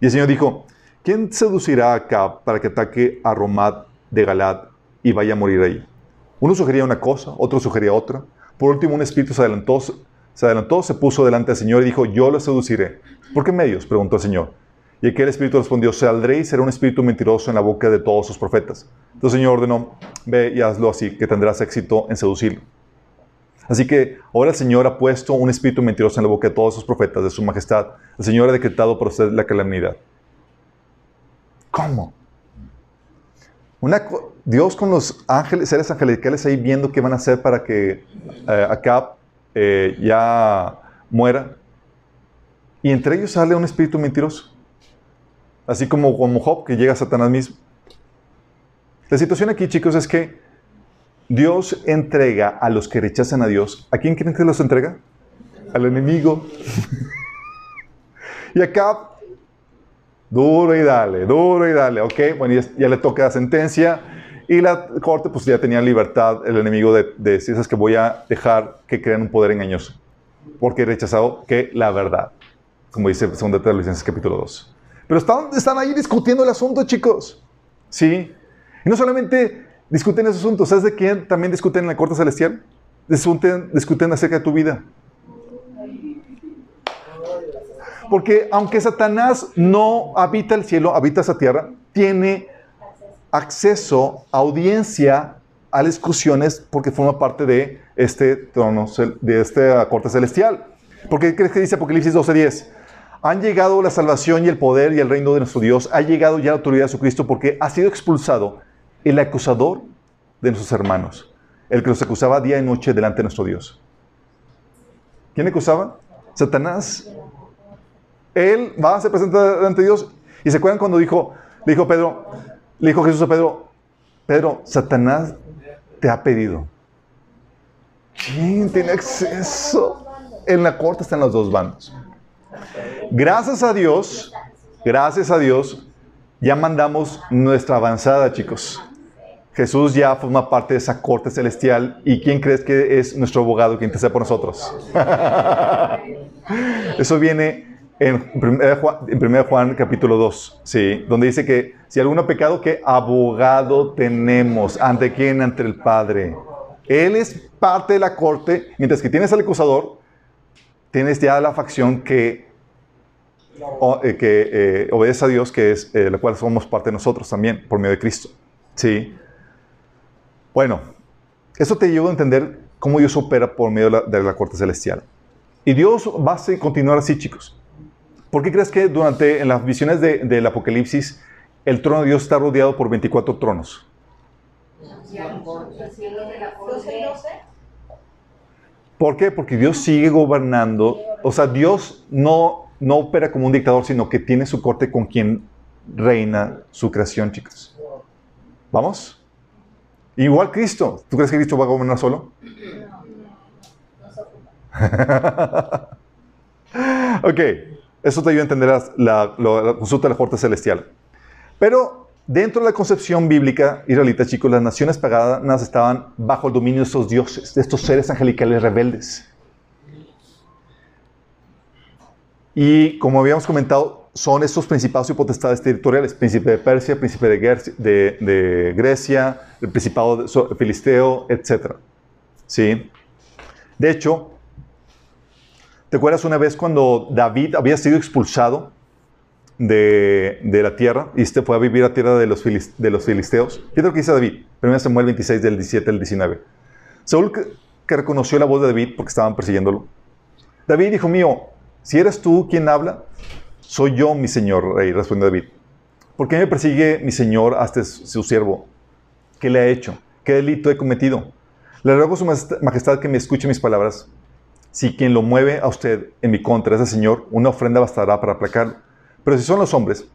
Y el Señor dijo, ¿quién seducirá acá para que ataque a Romad de Galad y vaya a morir ahí? Uno sugería una cosa, otro sugería otra. Por último, un espíritu se adelantó, se adelantó, se puso delante del Señor y dijo, yo lo seduciré. ¿Por qué medios? preguntó el Señor. Y aquel espíritu respondió, saldré y será un espíritu mentiroso en la boca de todos sus profetas. Entonces el Señor ordenó, ve y hazlo así, que tendrás éxito en seducirlo. Así que ahora el Señor ha puesto un espíritu mentiroso en la boca de todos sus profetas de su majestad. El Señor ha decretado por usted la calamidad. ¿Cómo? Una, Dios con los ángeles, seres angelicales ahí viendo qué van a hacer para que eh, Acab eh, ya muera. Y entre ellos sale un espíritu mentiroso. Así como como Job, que llega a Satanás mismo. La situación aquí, chicos, es que Dios entrega a los que rechazan a Dios. ¿A quién creen que los entrega? Al enemigo. y Acab Duro y dale, duro y dale. Ok, bueno, ya, le toca la sentencia. Y la corte, pues ya tenía libertad el enemigo de, decir, es que voy a dejar que crean un poder engañoso. Porque he rechazado que la verdad. Como dice 2 Tesalonicenses capítulo 2. Pero están, están ahí discutiendo el asunto, chicos. Sí. Y no solamente discuten ese asunto. ¿Sabes de quién también discuten en la corte celestial? discuten, discuten acerca de tu vida. Porque aunque Satanás no habita el cielo, habita esa tierra, tiene acceso, audiencia a las discusiones porque forma parte de este trono, de esta corte celestial. Porque crees que dice Apocalipsis 12:10? Han llegado la salvación y el poder y el reino de nuestro Dios. Ha llegado ya la autoridad de Jesucristo porque ha sido expulsado el acusador de nuestros hermanos, el que los acusaba día y noche delante de nuestro Dios. ¿Quién acusaba? Satanás. Él va, a se presenta delante de Dios. Y se acuerdan cuando dijo, le dijo Pedro, le dijo Jesús a Pedro, Pedro, Satanás te ha pedido. ¿Quién tiene acceso? En la corte están los dos bandos. Gracias a Dios, gracias a Dios, ya mandamos nuestra avanzada, chicos. Jesús ya forma parte de esa corte celestial. ¿Y quién crees que es nuestro abogado que intercede por nosotros? Eso viene en 1 Juan, Juan, capítulo 2, ¿sí? donde dice que si alguno pecado, ¿qué abogado tenemos? ¿Ante quién? Ante el Padre. Él es parte de la corte, mientras que tienes al acusador, tienes ya la facción que eh, que eh, obedece a Dios, que es eh, la cual somos parte de nosotros también, por medio de Cristo. ¿Sí? Bueno, eso te lleva a entender cómo Dios opera por medio de la, corte celestial. Y Dios va a continuar así, chicos. ¿Por qué crees que durante en las visiones del Apocalipsis el trono de Dios está rodeado por 24 tronos? ¿Por qué? Porque Dios sigue gobernando. O sea, Dios no no opera como un dictador, sino que tiene su corte con quien reina su creación, chicos. ¿Vamos? Igual Cristo. ¿Tú crees que Cristo va a gobernar solo? ok, eso te ayuda a entender la, consulta de la corte celestial. Pero dentro de la concepción bíblica israelita, chicos, las naciones paganas estaban bajo el dominio de estos dioses, de estos seres angelicales rebeldes. Y como habíamos comentado, son estos principados y potestades territoriales, príncipe de Persia, príncipe de, Grecia, el principado filisteo, etc. ¿Sí? De hecho, ¿te acuerdas una vez cuando David había sido expulsado de, la tierra y se fue a vivir a tierra de los, de los filisteos? ¿Qué es lo que dice David? 1 Samuel 26 del 17 al 19. Saúl que, que reconoció la voz de David porque estaban persiguiéndolo. David, hijo mío, si eres tú quien habla, soy yo, mi señor rey, respondió David. ¿Por qué me persigue mi señor hasta su siervo? ¿Qué le ha hecho? ¿Qué delito he cometido? Le ruego a su majestad que me escuche mis palabras. Si quien lo mueve a usted en mi contra es el Señor, una ofrenda bastará para aplacarlo. Pero si son los hombres,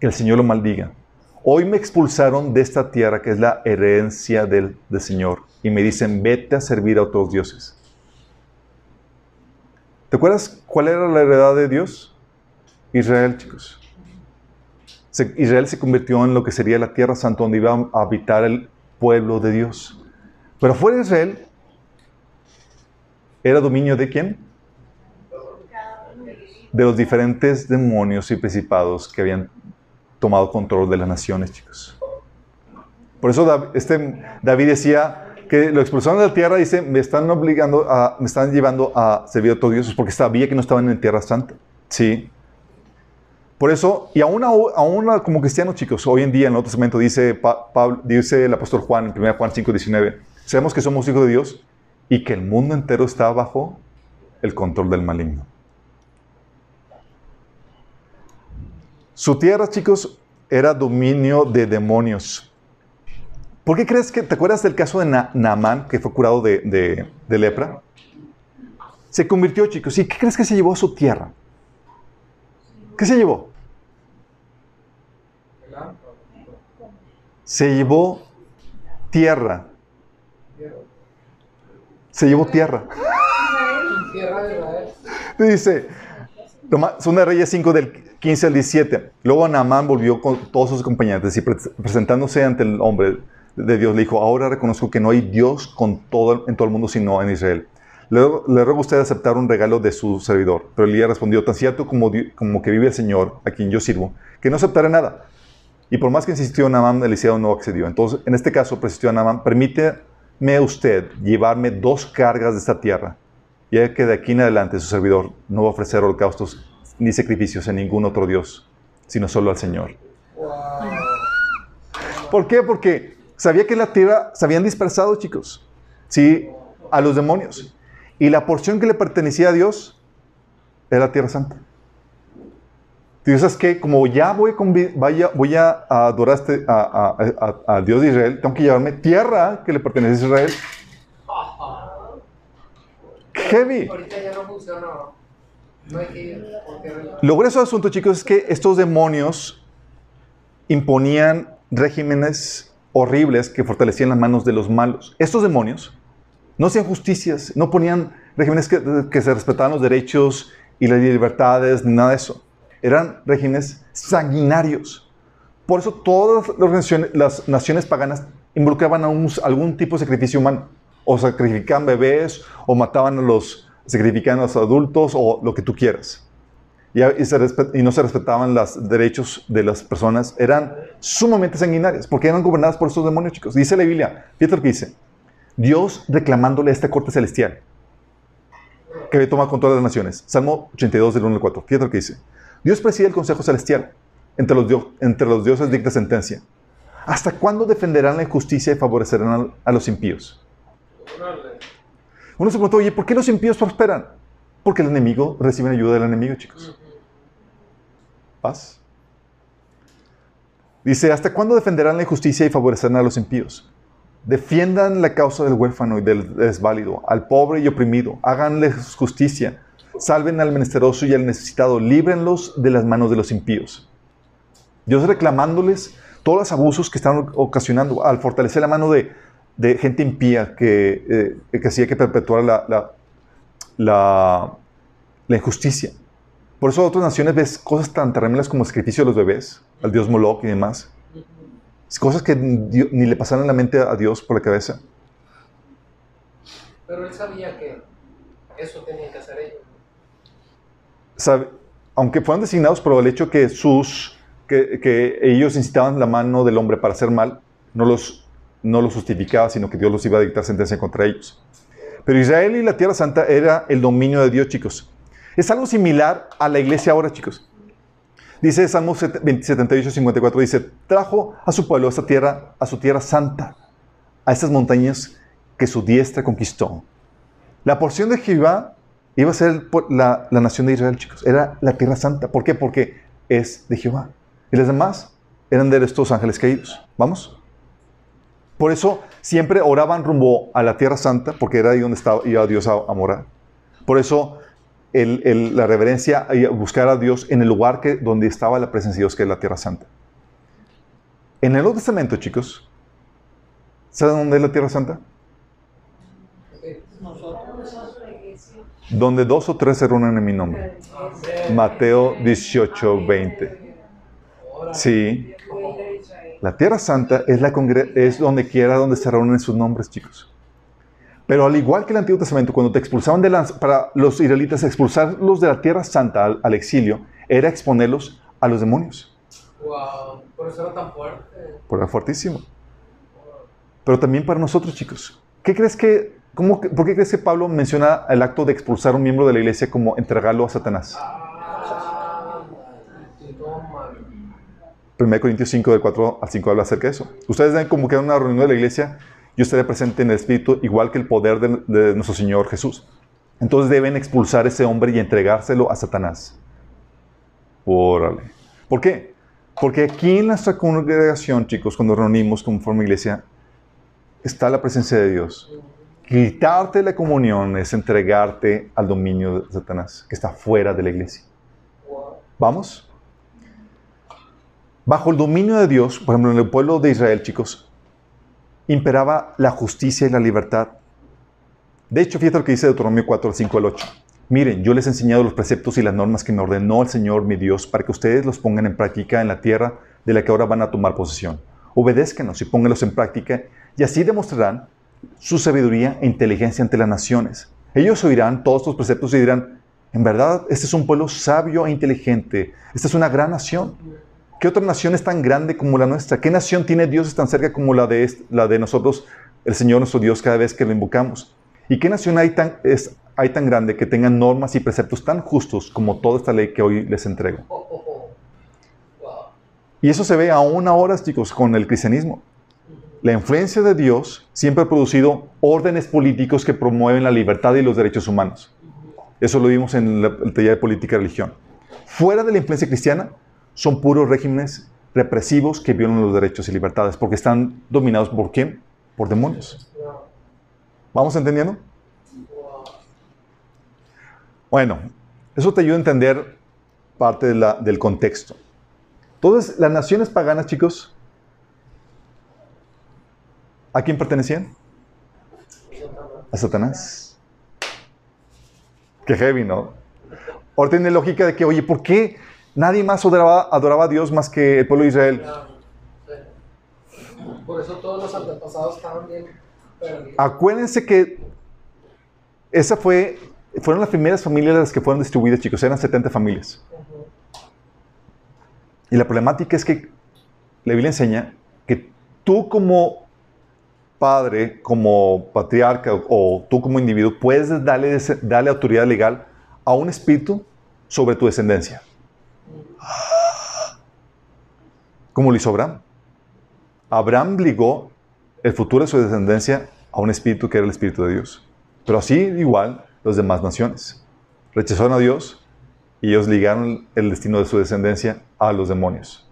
que el Señor lo maldiga. Hoy me expulsaron de esta tierra que es la herencia del, del Señor y me dicen, vete a servir a otros dioses. ¿Te acuerdas cuál era la heredad de Dios? Israel, chicos. Israel se convirtió en lo que sería la tierra santa donde iba a habitar el pueblo de Dios. Pero fuera de Israel, ¿era dominio de quién? De los diferentes demonios y principados que habían tomado control de las naciones, chicos. Por eso este, David decía, que lo expulsaron de la tierra, dice, me están obligando me están llevando a servir a otros dioses porque sabía que no estaban en tierra santa. Sí. Por eso, y aún, como cristianos, chicos, hoy en día en el Nuevo Testamento dice, Pablo, dice el apóstol Juan en 1 Juan 5, 19, sabemos que somos hijos de Dios y que el mundo entero está bajo el control del maligno. Su tierra, chicos, era dominio de demonios. ¿Por qué crees que, te acuerdas del caso de Naamán, que fue curado de, lepra? Se convirtió, chicos. ¿Y qué crees que se llevó a su tierra? ¿Qué se llevó? Se llevó tierra. Se llevó tierra. Dice, son de Reyes 5 del 15 al 17. Luego Naamán volvió con todos sus acompañantes y presentándose ante el hombre de Dios, le dijo, ahora reconozco que no hay Dios con todo, en todo el mundo sino en Israel. Le, le ruego a usted aceptar un regalo de su servidor. Pero Elías respondió, tan cierto como, como que vive el Señor, a quien yo sirvo, que no aceptaré nada. Y por más que insistió Naamán, Eliseo no accedió. Entonces, en este caso, persistió Naamán, permite déjeme usted llevarme dos cargas de esta tierra, ya que de aquí en adelante su servidor no va a ofrecer holocaustos ni sacrificios a ningún otro Dios, sino solo al Señor. ¿Por qué? Porque sabía que en la tierra se habían dispersado, chicos, sí, a los demonios. Y la porción que le pertenecía a Dios era la tierra santa. Dios es que como ya voy, vaya, voy a adorar este, a, Dios de Israel, tengo que llevarme tierra que le pertenece a Israel. Heavy. Ahorita ya no funciona. No hay que ir. Lo grueso del asunto, chicos, es que estos demonios imponían regímenes horribles que fortalecían las manos de los malos. Estos demonios no hacían justicias, no ponían regímenes que, que se respetaban los derechos y las libertades, ni nada de eso eran regímenes sanguinarios. Por eso todas las naciones, paganas involucraban algún tipo de sacrificio humano. O sacrificaban bebés, o mataban a los, sacrificaban a los adultos, o lo que tú quieras. Y, no se respetaban los derechos de las personas. Eran sumamente sanguinarias, porque eran gobernadas por estos demonios, chicos. Dice la Biblia, fíjate lo que dice. Dios reclamándole a esta corte celestial que toma control de las naciones. Salmo 82 del 1 al 4. Fíjate lo que dice. Dios preside el Consejo Celestial. Entre los, dioses dicta sentencia. ¿Hasta cuándo defenderán la injusticia y favorecerán a, los impíos? Uno se pregunta, oye, ¿por qué los impíos prosperan? Porque el enemigo recibe ayuda del enemigo, chicos. Paz. Dice, ¿hasta cuándo defenderán la injusticia y favorecerán a los impíos? Defiendan la causa del huérfano y del desválido, al pobre y oprimido. Háganles justicia salven al menesteroso y al necesitado, líbrenlos de las manos de los impíos. Dios reclamándoles todos los abusos que están ocasionando al fortalecer la mano de, gente impía que, eh, que hacía que perpetuara la, la, injusticia. Por eso otras naciones ves cosas tan terribles como el sacrificio de los bebés, al dios Moloch y demás. Cosas que ni le pasaron la mente a Dios por la cabeza. Pero él sabía que eso tenía que hacer ellos aunque fueron designados por el hecho que, sus, que, ellos incitaban la mano del hombre para hacer mal, no los, no los justificaba, sino que Dios los iba a dictar sentencia contra ellos. Pero Israel y la Tierra Santa era el dominio de Dios, chicos. Es algo similar a la iglesia ahora, chicos. Dice Salmo 78, 54, dice, trajo a su pueblo, a esta tierra, a su tierra santa, a estas montañas que su diestra conquistó. La porción de Jehová iba a ser la, nación de Israel, chicos. Era la tierra santa. ¿Por qué? Porque es de Jehová. Y los demás eran de estos ángeles caídos. ¿Vamos? Por eso siempre oraban rumbo a la tierra santa, porque era ahí donde estaba, iba Dios a, morar. Por eso la reverencia y buscar a Dios en el lugar que, donde estaba la presencia de Dios, que es la tierra santa. En el Nuevo Testamento, chicos, ¿saben dónde es la tierra santa? Donde dos o tres se reúnen en mi nombre. Mateo 18, 20. Sí. La tierra santa es, la es donde quiera donde se reúnen sus nombres, chicos. Pero al igual que el Antiguo Testamento, cuando te expulsaban de la, para los israelitas, expulsarlos de la tierra santa al, exilio era exponerlos a los demonios. Wow, por eso era tan fuerte. Por era fuertísimo. Pero también para nosotros, chicos. ¿Qué crees que ¿Por qué crees que Pablo menciona el acto de expulsar a un miembro de la iglesia como entregarlo a Satanás? 1 Corintios 5, del 4 al 5 habla acerca de eso. Ustedes deben convocar una reunión de la iglesia, yo estaré presente en el Espíritu, igual que el poder de, nuestro Señor Jesús. Entonces deben expulsar ese hombre y entregárselo a Satanás. Órale. ¿Por qué? Porque aquí en nuestra congregación, chicos, cuando reunimos como forma iglesia, está la presencia de Dios. Quitarte la comunión es entregarte al dominio de Satanás, que está fuera de la iglesia. ¿Vamos? Bajo el dominio de Dios, por ejemplo, en el pueblo de Israel, chicos, imperaba la justicia y la libertad. De hecho, fíjate lo que dice Deuteronomio 4, 5 al 8. Miren, yo les he enseñado los preceptos y las normas que me ordenó el Señor mi Dios para que ustedes los pongan en práctica en la tierra de la que ahora van a tomar posesión. Obedézcanos y pónganlos en práctica y así demostrarán su sabiduría e inteligencia ante las naciones. Ellos oirán todos estos preceptos y dirán, en verdad, este es un pueblo sabio e inteligente. Esta es una gran nación. ¿Qué otra nación es tan grande como la nuestra? ¿Qué nación tiene dioses tan cerca como la de, la de nosotros el Señor nuestro Dios cada vez que lo invocamos. ¿Y qué nación hay tan, es, hay tan grande que tenga normas y preceptos tan justos como toda esta ley que hoy les entrego? Y eso se ve aún ahora, chicos, con el cristianismo. La influencia de Dios siempre ha producido órdenes políticos que promueven la libertad y los derechos humanos. Eso lo vimos en la- el de política y religión. Fuera de la influencia cristiana, son puros regímenes represivos que violan los derechos y libertades, porque están dominados por quién? Por demonios. ¿Vamos entendiendo? Bueno, eso te ayuda a entender parte del contexto. Entonces, las naciones paganas, chicos, ¿a quién pertenecían? A Satanás. Qué heavy, ¿no? Ahora tiene lógica de que, oye, ¿por qué nadie más adoraba, adoraba a Dios más que el pueblo de Israel? Por eso todos los antepasados estaban bien perdidos. Acuérdense que esa fue, fueron las primeras familias las que fueron distribuidas, chicos. Eran 70 familias. Y la problemática es que la Biblia enseña que tú como padre, como patriarca o tú como individuo, puedes darle, darle autoridad legal a un espíritu sobre tu descendencia. Como lo hizo Abraham. Abraham ligó el futuro de su descendencia a un espíritu que era el espíritu de Dios. Pero así igual las demás naciones. Rechazaron a Dios y ellos ligaron el destino de su descendencia a los demonios.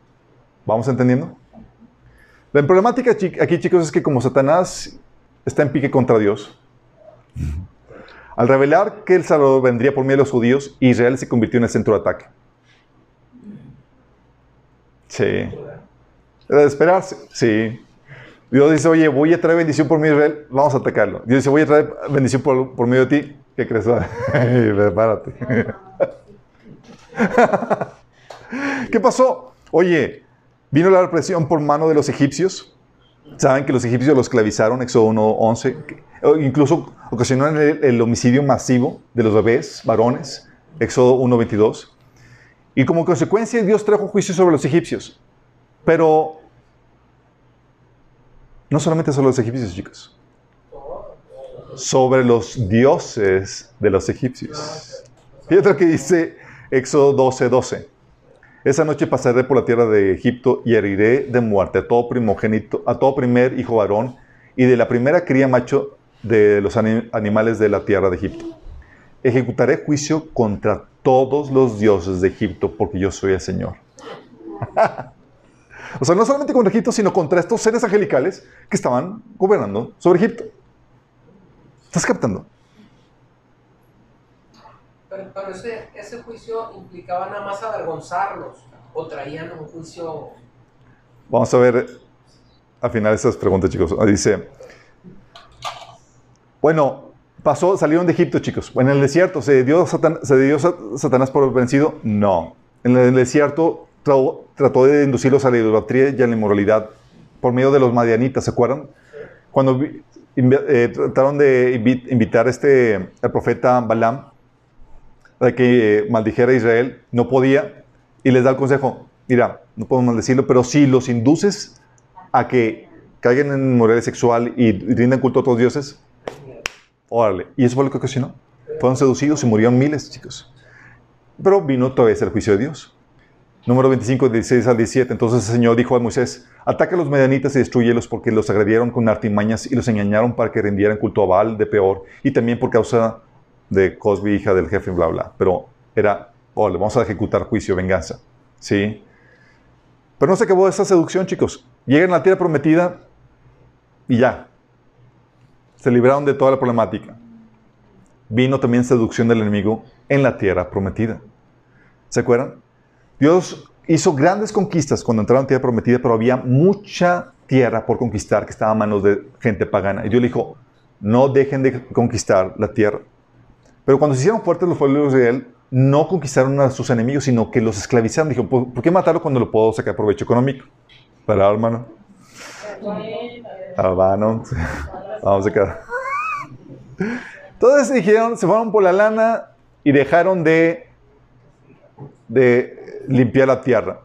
¿Vamos entendiendo? La problemática aquí, chicos, es que como Satanás está en pique contra Dios, al revelar que el Salvador vendría por medio de los judíos, Israel se convirtió en el centro de ataque. Sí. Era de esperarse. Sí. Dios dice, oye, voy a traer bendición por medio de Israel, vamos a atacarlo. Dios dice, voy a traer bendición por, por medio de ti. ¿Qué crees? Prepárate. ¿Qué pasó? Oye, vino la represión por mano de los egipcios. Saben que los egipcios los esclavizaron, Éxodo 1.11. que- o Incluso ocasionaron el, homicidio masivo de los bebés, varones, Éxodo 1.22. Y como consecuencia, Dios trajo juicio sobre los egipcios. Pero no solamente sobre los egipcios, chicos. Sobre los dioses de los egipcios. Fíjate lo que dice Éxodo 12, 12. Esa noche pasaré por la tierra de Egipto y heriré de muerte a todo primogénito, a todo primer hijo varón y de la primera cría macho de los ani- animales de la tierra de Egipto. Ejecutaré juicio contra todos los dioses de Egipto porque yo soy el Señor. o sea, no solamente contra Egipto, sino contra estos seres angelicales que estaban gobernando sobre Egipto. ¿Estás captando? Pero, ese, juicio implicaba nada más avergonzarlos o traían un juicio. Vamos a ver al final estas preguntas, chicos. Ah, Dice, bueno, pasó, salieron de Egipto, chicos. En el desierto, ¿se dio, Satan- ¿se dio Sa- Satanás por vencido? No. En el desierto tra- trató de inducirlos a la idolatría y a la inmoralidad por medio de los madianitas, ¿se acuerdan? Cuando eh, trataron de invi- invitar este, al profeta Balaam a que eh, maldijera a Israel, no podía, y les da el consejo, mira, no podemos maldecirlo, pero si los induces a que caigan en inmoralidad sexual y rindan culto a otros dioses, órale. Y eso fue lo que ocasionó. Fueron seducidos y murieron miles, chicos. Pero vino todavía el juicio de Dios. Número 25, 16 al 17. Entonces el Señor dijo a Moisés, ataca a los medianitas y destruyelos porque los agredieron con artimañas y los engañaron para que rindieran culto a Baal de peor y también por causa de Cosby, hija del jefe, bla, bla. Pero era, órale, vamos a ejecutar juicio, venganza. ¿Sí? Pero no se acabó esa seducción, chicos. Llegan a la tierra prometida y ya. Se libraron de toda la problemática. Vino también seducción del enemigo en la tierra prometida. ¿Se acuerdan? Dios hizo grandes conquistas cuando entraron la tierra prometida, pero había mucha tierra por conquistar que estaba a manos de gente pagana. Y Dios le dijo, no dejen de conquistar la tierra. Pero cuando se hicieron fuertes los pueblos de Israel, no conquistaron a sus enemigos, sino que los esclavizaron. Dijo, ¿por por qué matarlo cuando lo puedo sacar provecho económico? Para hermano. Hermano. Vamos a quedar. Entonces dijeron, se fueron por la lana y dejaron de, de limpiar la tierra.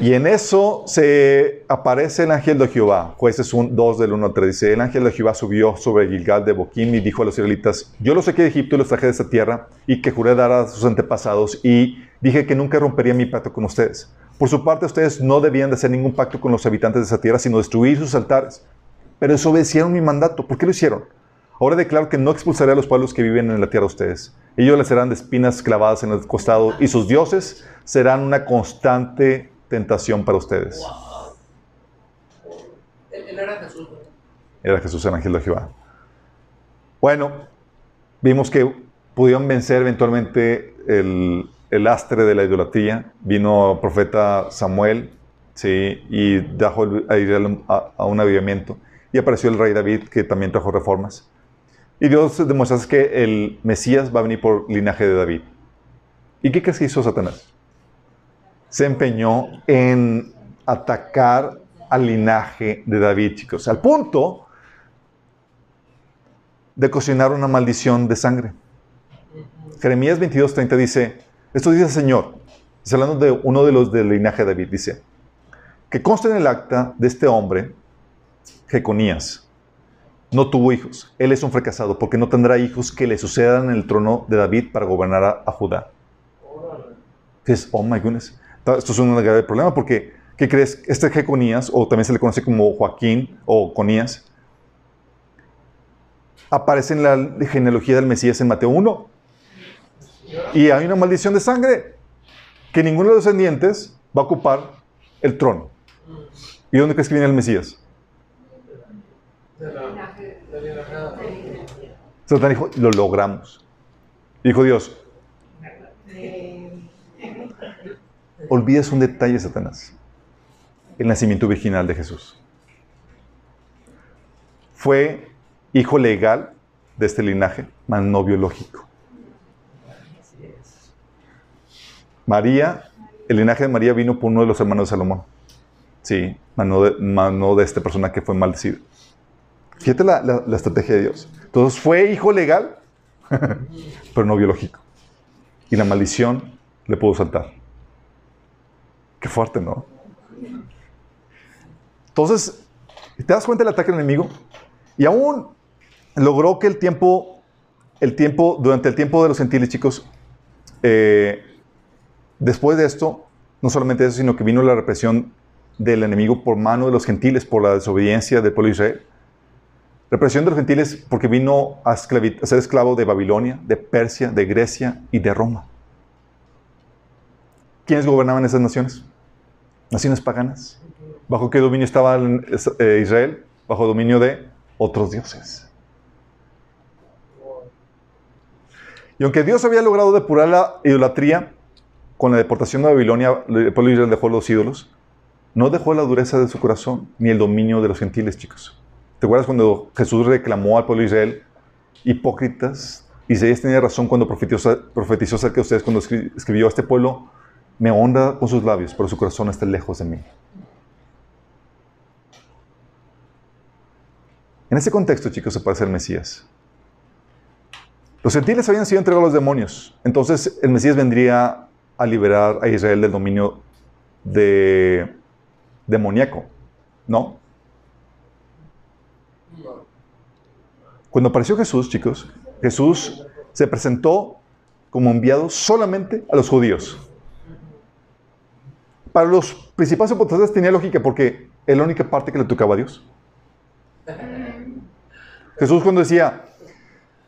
Y en eso se aparece el ángel de Jehová. Jueces 2 del 1 al 3 dice, el ángel de Jehová subió sobre Gilgal de Boquim y dijo a los israelitas, yo los saqué de Egipto y los traje de esta tierra y que juré dar a sus antepasados y dije que nunca rompería mi pacto con ustedes. Por su parte, ustedes no debían de hacer ningún pacto con los habitantes de esa tierra, sino destruir sus altares. Pero desobedecieron mi mandato. ¿Por qué lo hicieron? Ahora declaro que no expulsaré a los pueblos que viven en la tierra de ustedes. Ellos les serán de espinas clavadas en el costado y sus dioses serán una constante tentación para ustedes. Él, era Jesús. Era Jesús el ángel de Jehová. Bueno, vimos que pudieron vencer eventualmente el, el lastre de la idolatría. Vino el profeta Samuel, sí, y trajo el- a Israel a, a un avivamiento. Y apareció el rey David, que también trajo reformas. Y Dios demuestra que el Mesías va a venir por linaje de David. ¿Y qué crees que hizo Satanás? Se empeñó en atacar al linaje de David, chicos. Al punto de cocinar una maldición de sangre. Jeremías 22:30 dice, esto dice el Señor, hablando de uno de los del linaje de David, dice, que consta en el acta de este hombre, Jeconías, no tuvo hijos, él es un fracasado, porque no tendrá hijos que le sucedan en el trono de David para gobernar a, Judá. Dices, oh my goodness, esto es un grave problema porque, ¿qué crees? Este Jeconías, o también se le conoce como Joaquín o Conías, aparece en la genealogía del Mesías en Mateo 1. Y hay una maldición de sangre, que ninguno de los descendientes va a ocupar el trono. ¿Y dónde crees que viene el Mesías? Satán dijo, lo logramos. Dijo Dios, olvides un detalle, Satanás. El nacimiento virginal de Jesús. Fue hijo legal de este linaje, mas no biológico. María, el linaje de María vino por uno de los hermanos de Salomón. Sí, mas no de, mas de esta persona que fue maldecido. Fíjate la, la- la estrategia de Dios. Entonces fue hijo legal, pero no biológico. Y la maldición le pudo saltar. Qué fuerte, ¿no? Entonces, ¿te das cuenta del ataque del enemigo? Y aún logró que el tiempo, el tiempo, durante el tiempo de los gentiles, chicos, eh, después de esto, no solamente eso, sino que vino la represión del enemigo por mano de los gentiles, por la desobediencia del pueblo de Israel. Represión de los gentiles porque vino a, ser esclavo de Babilonia, de Persia, de Grecia y de Roma. ¿Quiénes gobernaban esas naciones? Naciones paganas. ¿Bajo qué dominio estaba eh, Israel? Bajo dominio de otros dioses. Y aunque Dios había logrado depurar la idolatría con la deportación de Babilonia, el pueblo de Israel dejó los ídolos, no dejó la dureza de su corazón ni el dominio de los gentiles, chicos. ¿Te acuerdas cuando Jesús reclamó al pueblo de Israel, hipócritas? Isaías tenía razón cuando profetizó, acerca de ustedes, cuando escri- escribió a este pueblo, me honra con sus labios, pero su corazón está lejos de mí. En ese contexto, chicos, aparece el Mesías. Los gentiles habían sido entregados a los demonios. Entonces, el Mesías vendría a liberar a Israel del dominio de demoníaco. ¿No? Cuando apareció Jesús, chicos, Jesús se presentó como enviado solamente a los judíos. Para los principales opositores tenía lógica porque es la única parte que le tocaba a Dios. Jesús cuando decía,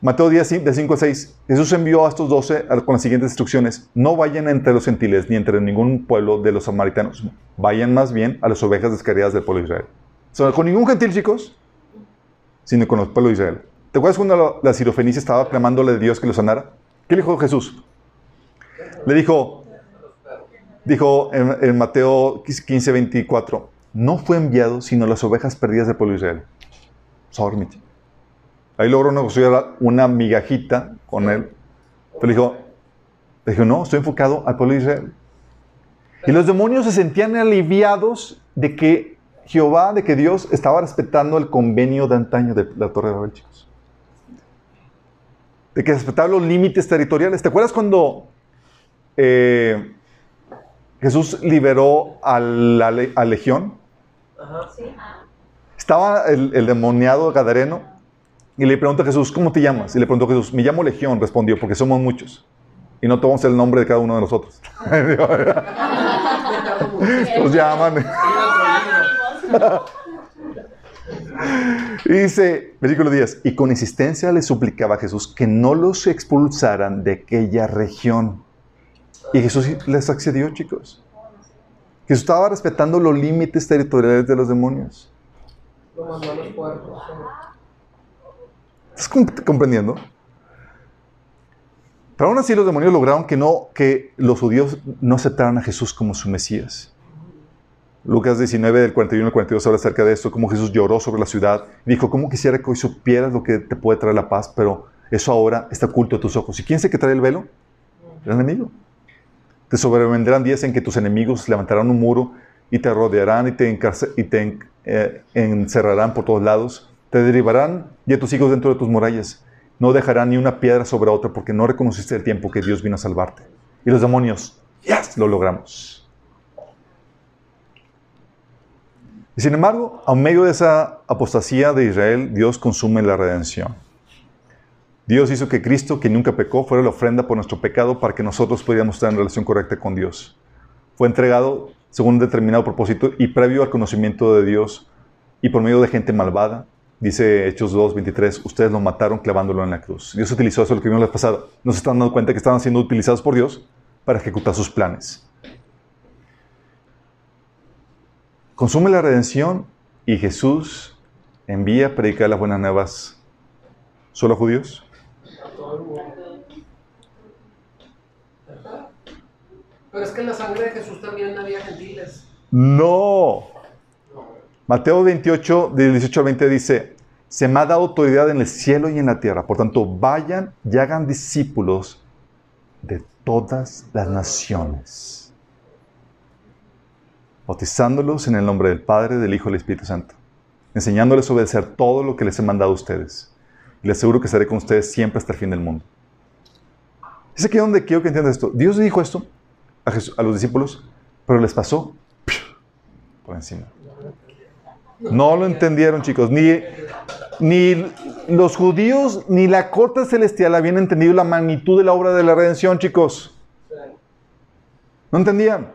Mateo 10, de 5 a 6, Jesús envió a estos 12 a- con las siguientes instrucciones, no vayan entre los gentiles ni entre ningún pueblo de los samaritanos, vayan más bien a las ovejas descarriadas del pueblo de Israel. Con ningún gentil, chicos, sino con el pueblo de Israel. ¿Te acuerdas cuando la, sirofenicia estaba clamándole a Dios que lo sanara? ¿Qué le dijo Jesús? Le dijo, dijo en, Mateo 15, 24, no fue enviado sino las ovejas perdidas del pueblo de Israel. Sorry, Mitch. Ahí logró negociar una migajita con él. Le dijo, le dijo, no, estoy enfocado al pueblo de Israel. Y los demonios se sentían aliviados de que Jehová, de que Dios estaba respetando el convenio de antaño de la Torre de Babel, chicos. De que respetaba los límites territoriales. ¿Te acuerdas cuando eh, Jesús liberó a la le- a legión. Ajá. Estaba el, el demoniado gadareno y le pregunta a Jesús, ¿cómo te llamas? Y le preguntó a Jesús, me llamo Legión, respondió, porque somos muchos. Y no tomamos el nombre de cada uno de nosotros. Nos llaman. Y dice, versículo 10, y con insistencia le suplicaba a Jesús que no los expulsaran de aquella región. Y Jesús les accedió, chicos. Jesús estaba respetando los límites territoriales de los demonios. Lo mandó a los puertos. ¿Estás comp- comprendiendo? Pero aún así los demonios lograron que, no, que los judíos no aceptaran a Jesús como su Mesías. Lucas 19, del 41 al 42 habla acerca de esto, cómo Jesús lloró sobre la ciudad. Dijo, ¿cómo quisiera que hoy supieras lo que te puede traer la paz? Pero eso ahora está oculto a tus ojos. ¿Y quién es el que trae el velo? El enemigo. Te sobrevendrán días en que tus enemigos levantarán un muro y te rodearán y te, y eh, encerrarán por todos lados. Te derivarán y a tus hijos dentro de tus murallas. No dejarán ni una piedra sobre otra porque no reconociste el tiempo que Dios vino a salvarte. Y los demonios, ¡yes! Lo logramos. Y sin embargo, a medio de esa apostasía de Israel, Dios consume la redención. Dios hizo que Cristo, que nunca pecó, fuera la ofrenda por nuestro pecado para que nosotros pudiéramos estar en relación correcta con Dios. Fue entregado según un determinado propósito y previo al conocimiento de Dios y por medio de gente malvada. Dice Hechos 2, 23, ustedes lo mataron clavándolo en la cruz. Dios utilizó eso lo que vimos la vez pasada. No se están dando cuenta que estaban siendo utilizados por Dios para ejecutar sus planes. Consume la redención y Jesús envía a predicar las buenas nuevas solo a judíos. Pero es que en la sangre de Jesús también había gentiles. No. Mateo 28, del 18 al 20 dice, se me ha dado autoridad en el cielo y en la tierra. Por tanto, vayan y hagan discípulos de todas las naciones, bautizándolos en el nombre del Padre, del Hijo y del Espíritu Santo, enseñándoles a obedecer todo lo que les he mandado a ustedes. Y les aseguro que estaré con ustedes siempre hasta el fin del mundo. Es aquí donde quiero que entiendas esto. Dios dijo esto a, Jesús- a los discípulos, pero les pasó por encima. No lo entendieron, chicos. Ni, ni los judíos ni la corte celestial habían entendido la magnitud de la obra de la redención, chicos. No entendían.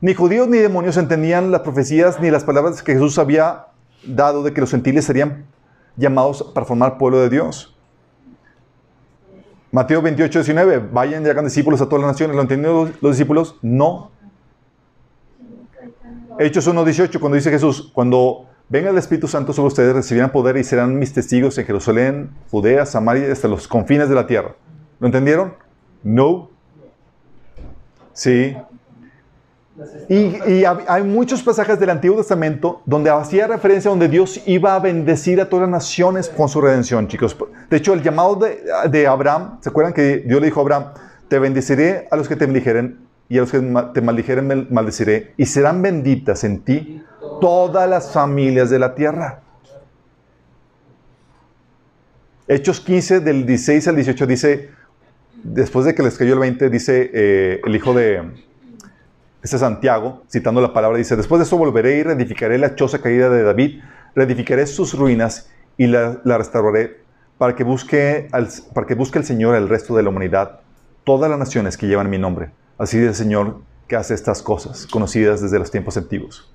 Ni judíos ni demonios entendían las profecías ni las palabras que Jesús había dado de que los gentiles serían llamados para formar pueblo de Dios. Mateo 28, 19. Vayan y hagan discípulos a todas las naciones. ¿Lo entendieron los, los discípulos? No. Hechos 1, 18, cuando dice Jesús, cuando venga el Espíritu Santo sobre ustedes, recibirán poder y serán mis testigos en Jerusalén, Judea, Samaria hasta los confines de la tierra. ¿Lo entendieron? No. Sí. Y, hay muchos pasajes del Antiguo Testamento donde hacía referencia donde Dios iba a bendecir a todas las naciones con su redención, chicos. De hecho, el llamado de, Abraham, ¿se acuerdan que Dios le dijo a Abraham, te bendeciré a los que te bendijeren y a los que te maldijeren mal- maldeciré y serán benditas en ti todas las familias de la tierra. Hechos 15 del 16 al 18 dice, después de que les cayó el 20, dice eh, el hijo de, este Santiago, citando la palabra, dice, después de eso volveré y reedificaré la choza caída de David, reedificaré sus ruinas y la, restauraré para que, busque al- para que busque el Señor el resto de la humanidad, todas las naciones que llevan mi nombre. Así dice el Señor que hace estas cosas, conocidas desde los tiempos antiguos.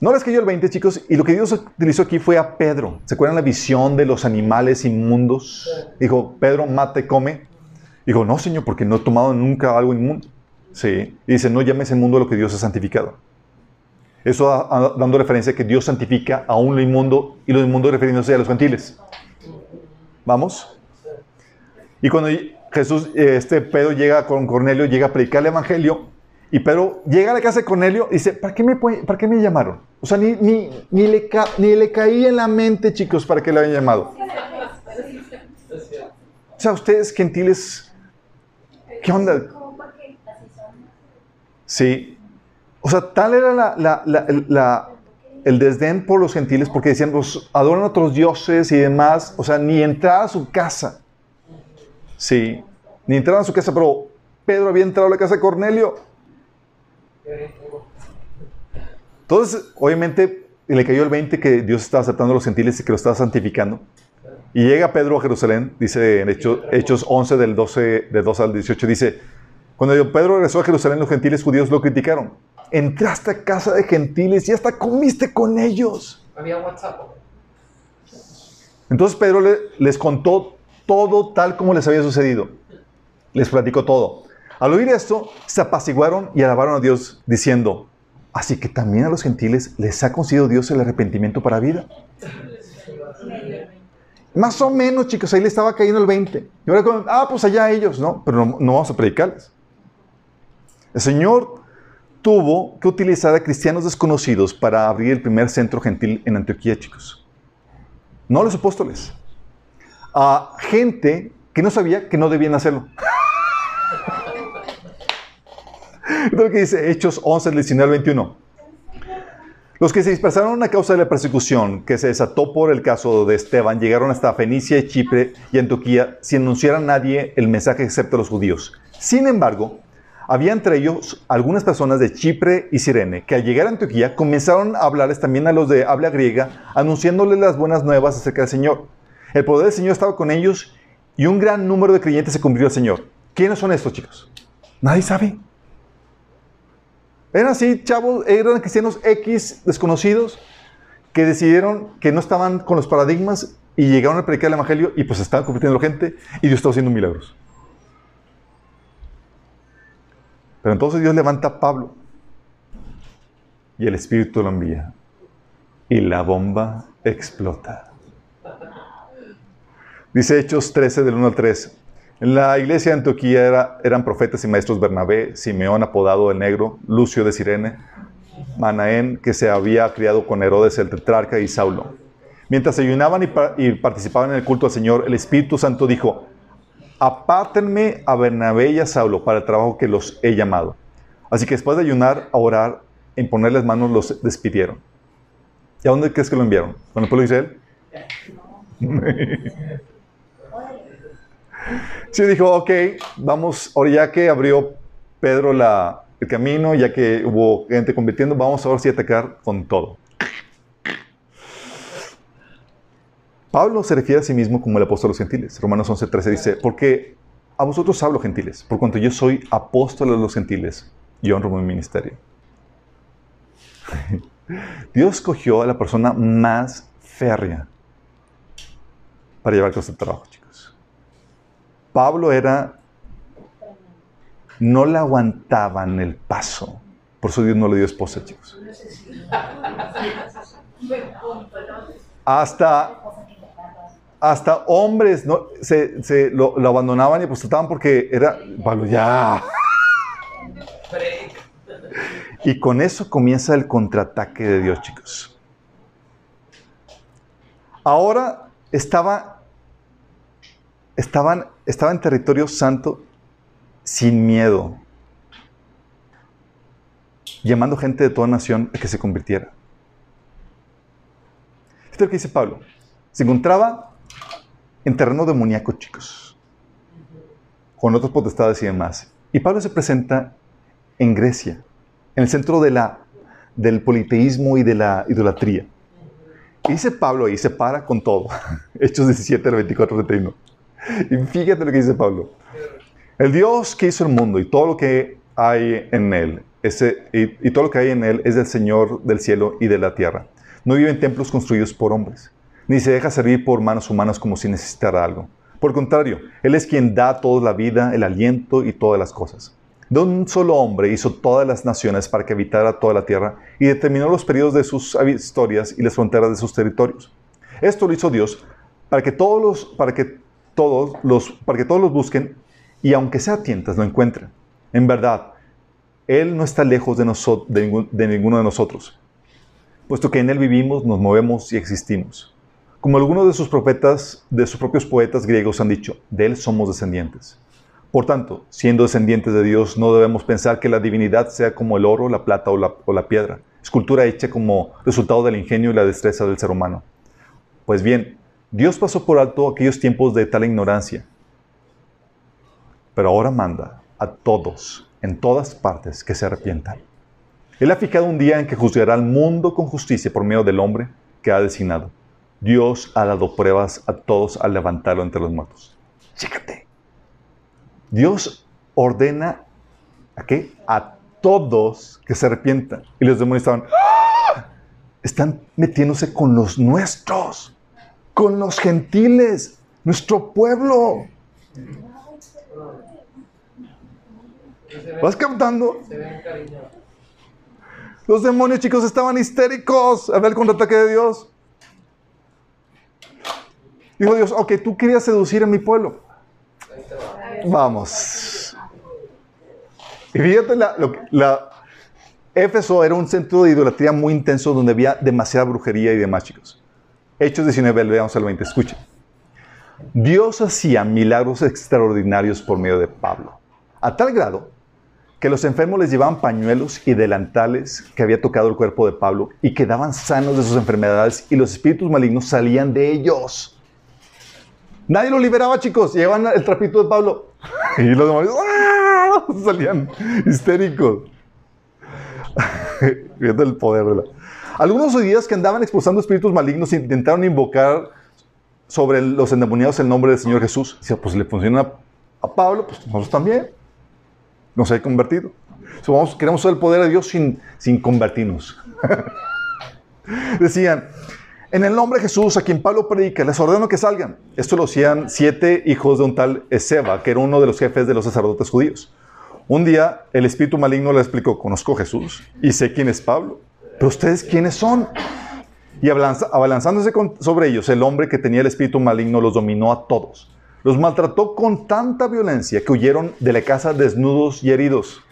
No les cayó el 20, chicos, y lo que Dios utilizó aquí fue a Pedro. ¿Se acuerdan la visión de los animales inmundos? Dijo, Pedro, mata y come. Dijo, no, Señor, porque no he tomado nunca algo inmundo. Sí. Y dice, no llames el mundo a lo que Dios ha santificado. Eso dando referencia a que Dios santifica aún lo inmundo y lo inmundo refiriéndose a los gentiles. ¿Vamos? Y cuando Jesús, este Pedro llega con Cornelio, llega a predicar el evangelio, y Pedro llega a la casa de Cornelio y dice, ¿para qué me, para qué me llamaron? O sea, ni, ni, ni, le ni le caía en la mente, chicos, para que le habían llamado. O sea, ustedes gentiles, ¿qué onda? Como porque así son. Sí. O sea, tal era la- el- desdén por los gentiles porque decían, pues adoran a otros dioses y demás. O sea, ni entrar a su casa. Sí. Ni entrar a su casa, pero Pedro había entrado a la casa de Cornelio. Entonces, obviamente, le cayó el 20 que Dios estaba aceptando a los gentiles y que lo estaba santificando. Y llega Pedro a Jerusalén, dice en Hechos, Hechos 11, del 12, de 2 al 18, dice, cuando Pedro regresó a Jerusalén, los gentiles judíos lo criticaron. Entraste a casa de gentiles y hasta comiste con ellos. Había WhatsApp. Entonces Pedro le- les contó todo tal como les había sucedido. Les platicó todo. Al oír esto, se apaciguaron y alabaron a Dios, diciendo, así que también a los gentiles les ha concedido Dios el arrepentimiento para vida. Más o menos, chicos, ahí le estaba cayendo el 20. Y ahora, ah, pues allá ellos, ¿no? Pero no, no vamos a predicarles. El Señor tuvo que utilizar a cristianos desconocidos para abrir el primer centro gentil en Antioquía, chicos. No a los apóstoles. A gente que no sabía que no debían hacerlo. Es lo que dice Hechos 11, del 19 al 21. Los que se dispersaron a causa de la persecución que se desató por el caso de Esteban llegaron hasta Fenicia, Chipre y Antioquía sin anunciar a nadie el mensaje excepto a los judíos. Sin embargo, había entre ellos algunas personas de Chipre y Sirene que al llegar a Antioquía comenzaron a hablarles también a los de habla griega, anunciándoles las buenas nuevas acerca del Señor. El poder del Señor estaba con ellos y un gran número de creyentes se convirtió al Señor. ¿Quiénes son estos chicos? Nadie sabe. Eran así, chavos, eran cristianos X desconocidos que decidieron que no estaban con los paradigmas y llegaron a predicar el Evangelio y pues estaban convirtiendo gente y Dios estaba haciendo milagros. Pero entonces Dios levanta a Pablo y el Espíritu lo envía y la bomba explota. Dice Hechos 13 del 1 al 3. En la iglesia de Antioquía era- eran profetas y maestros Bernabé, Simeón apodado el Negro, Lucio de Sirene, Manaén, que se había criado con Herodes el tetrarca y Saulo. Mientras ayunaban y participaban en el culto al Señor, el Espíritu Santo dijo, apártenme a Bernabé y a Saulo para el trabajo que los he llamado. Así que después de ayunar, a orar, en ponerles manos, los despidieron. ¿Y a dónde crees que lo enviaron? ¿Con el pueblo de Israel? Sí, dijo, ok, vamos, ahora ya que abrió Pedro la, el camino, ya que hubo gente convirtiendo, vamos ahora sí a atacar con todo. Pablo se refiere a sí mismo como el apóstol de los gentiles. Romanos 11:13 dice, porque a vosotros hablo gentiles, por cuanto yo soy apóstol de los gentiles y honro mi ministerio. Dios escogió a la persona más férrea para llevar todo este trabajo, chicos. Pablo era, no le aguantaban el paso. Por eso Dios no le dio esposa, chicos. Hasta, hasta hombres ¿no? se, se lo, lo abandonaban y apostataban porque era, Pablo, ya. Y con eso comienza el contraataque de Dios, chicos. Ahora estaba, estaban, estaba en territorio santo sin miedo, llamando gente de toda nación a que se convirtiera. Esto es lo que dice Pablo. Se encontraba en terreno demoníaco, chicos, con otras potestades y demás. Y Pablo se presenta en Grecia, en el centro de la, del politeísmo y de la idolatría. Y dice Pablo ahí, se para con todo. Hechos 17, del 24 al 31. Y fíjate lo que dice Pablo. El Dios que hizo el mundo y todo lo que hay en él, ese, y, y todo lo que hay en él es del Señor del cielo y de la tierra. No vive en templos construidos por hombres, ni se deja servir por manos humanas como si necesitara algo. Por contrario, Él es quien da a todos la vida, el aliento y todas las cosas. De un solo hombre hizo todas las naciones para que habitara toda la tierra y determinó los periodos de sus historias y las fronteras de sus territorios. Esto lo hizo Dios para que todos los, para que todos los, para que todos los busquen y aunque sea tientas lo encuentren. En verdad, Él no está lejos de, de ninguno de nosotros, puesto que en Él vivimos, nos movemos y existimos. Como algunos de sus profetas, de sus propios poetas griegos han dicho, de Él somos descendientes. Por tanto, siendo descendientes de Dios, no debemos pensar que la divinidad sea como el oro, la plata o la, piedra, escultura hecha como resultado del ingenio y la destreza del ser humano. Pues bien, Dios pasó por alto aquellos tiempos de tal ignorancia, pero ahora manda a todos, en todas partes, que se arrepientan. Él ha fijado un día en que juzgará al mundo con justicia por medio del hombre que ha designado. Dios ha dado pruebas a todos al levantarlo entre los muertos. Chécate. Dios ordena a qué? A todos que se arrepientan. Y los demonios estaban, ¡Ah! están metiéndose con los nuestros, con los gentiles, nuestro pueblo. ¿Vas captando? Los demonios, chicos, estaban histéricos a ver el contraataque de Dios. Dijo Dios, ok, tú querías seducir a mi pueblo. Vamos. Y fíjate, la, la- Éfeso era un centro de idolatría muy intenso donde había demasiada brujería y demás, chicos. Hechos 19, veamos al 20, escuchen. Dios hacía milagros extraordinarios por medio de Pablo, a tal grado que los enfermos les llevaban pañuelos y delantales que había tocado el cuerpo de Pablo y quedaban sanos de sus enfermedades y los espíritus malignos salían de ellos. Nadie lo liberaba, chicos. Llevaban el trapito de Pablo. Y los demonios ¡ah! salían histéricos. Viendo el poder de la... Algunos judíos que andaban expulsando espíritus malignos intentaron invocar sobre los endemoniados el nombre del Señor Jesús. Decía, pues le funciona a Pablo, pues nosotros también. Nos ha convertido. Vamos- queremos usar el poder de Dios sin, sin convertirnos. Decían, en el nombre de Jesús, a quien Pablo predica, les ordeno que salgan. Esto lo hacían siete hijos de un tal Ezeba, que era uno de los jefes de los sacerdotes judíos. Un día el espíritu maligno le explicó, conozco a Jesús y sé quién es Pablo, pero ustedes quiénes son. Y abalanzándose con- sobre ellos, el hombre que tenía el espíritu maligno los dominó a todos. Los maltrató con tanta violencia que huyeron de la casa desnudos y heridos.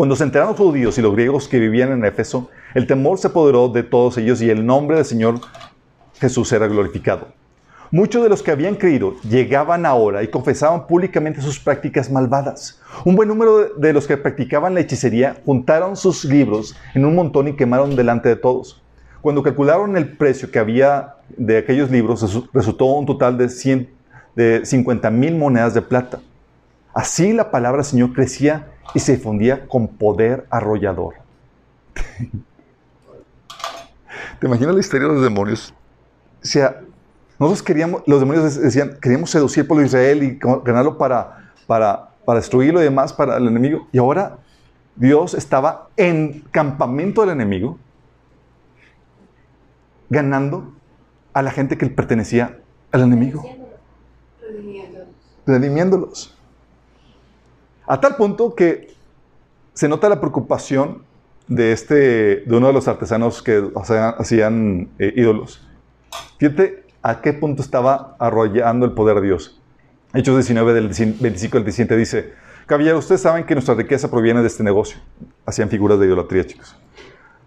Cuando se enteraron los judíos y los griegos que vivían en Éfeso, el temor se apoderó de todos ellos y el nombre del Señor Jesús era glorificado. Muchos de los que habían creído llegaban ahora y confesaban públicamente sus prácticas malvadas. Un buen número de- los que practicaban la hechicería juntaron sus libros en un montón y quemaron delante de todos. Cuando calcularon el precio que había de aquellos libros, resu- resultó un total de, 100, de 50 mil monedas de plata. Así la palabra Señor crecía y se difundía con poder arrollador. ¿Te imaginas la historia de los demonios? O sea, nosotros queríamos, los demonios decían, queríamos pueblo de Israel y ganarlo para, para, para destruirlo y demás para el enemigo. Y ahora Dios estaba en campamento del enemigo, ganando a la gente que pertenecía al enemigo, redimiéndolos. A tal punto que se nota la preocupación de, este, de uno de los artesanos que hacían, eh, ídolos. Fíjate a qué punto estaba arrollando el poder de Dios. Hechos 19, del 25 al 17 dice, Caballeros, ustedes saben que nuestra riqueza proviene de este negocio. Hacían figuras de idolatría, chicos.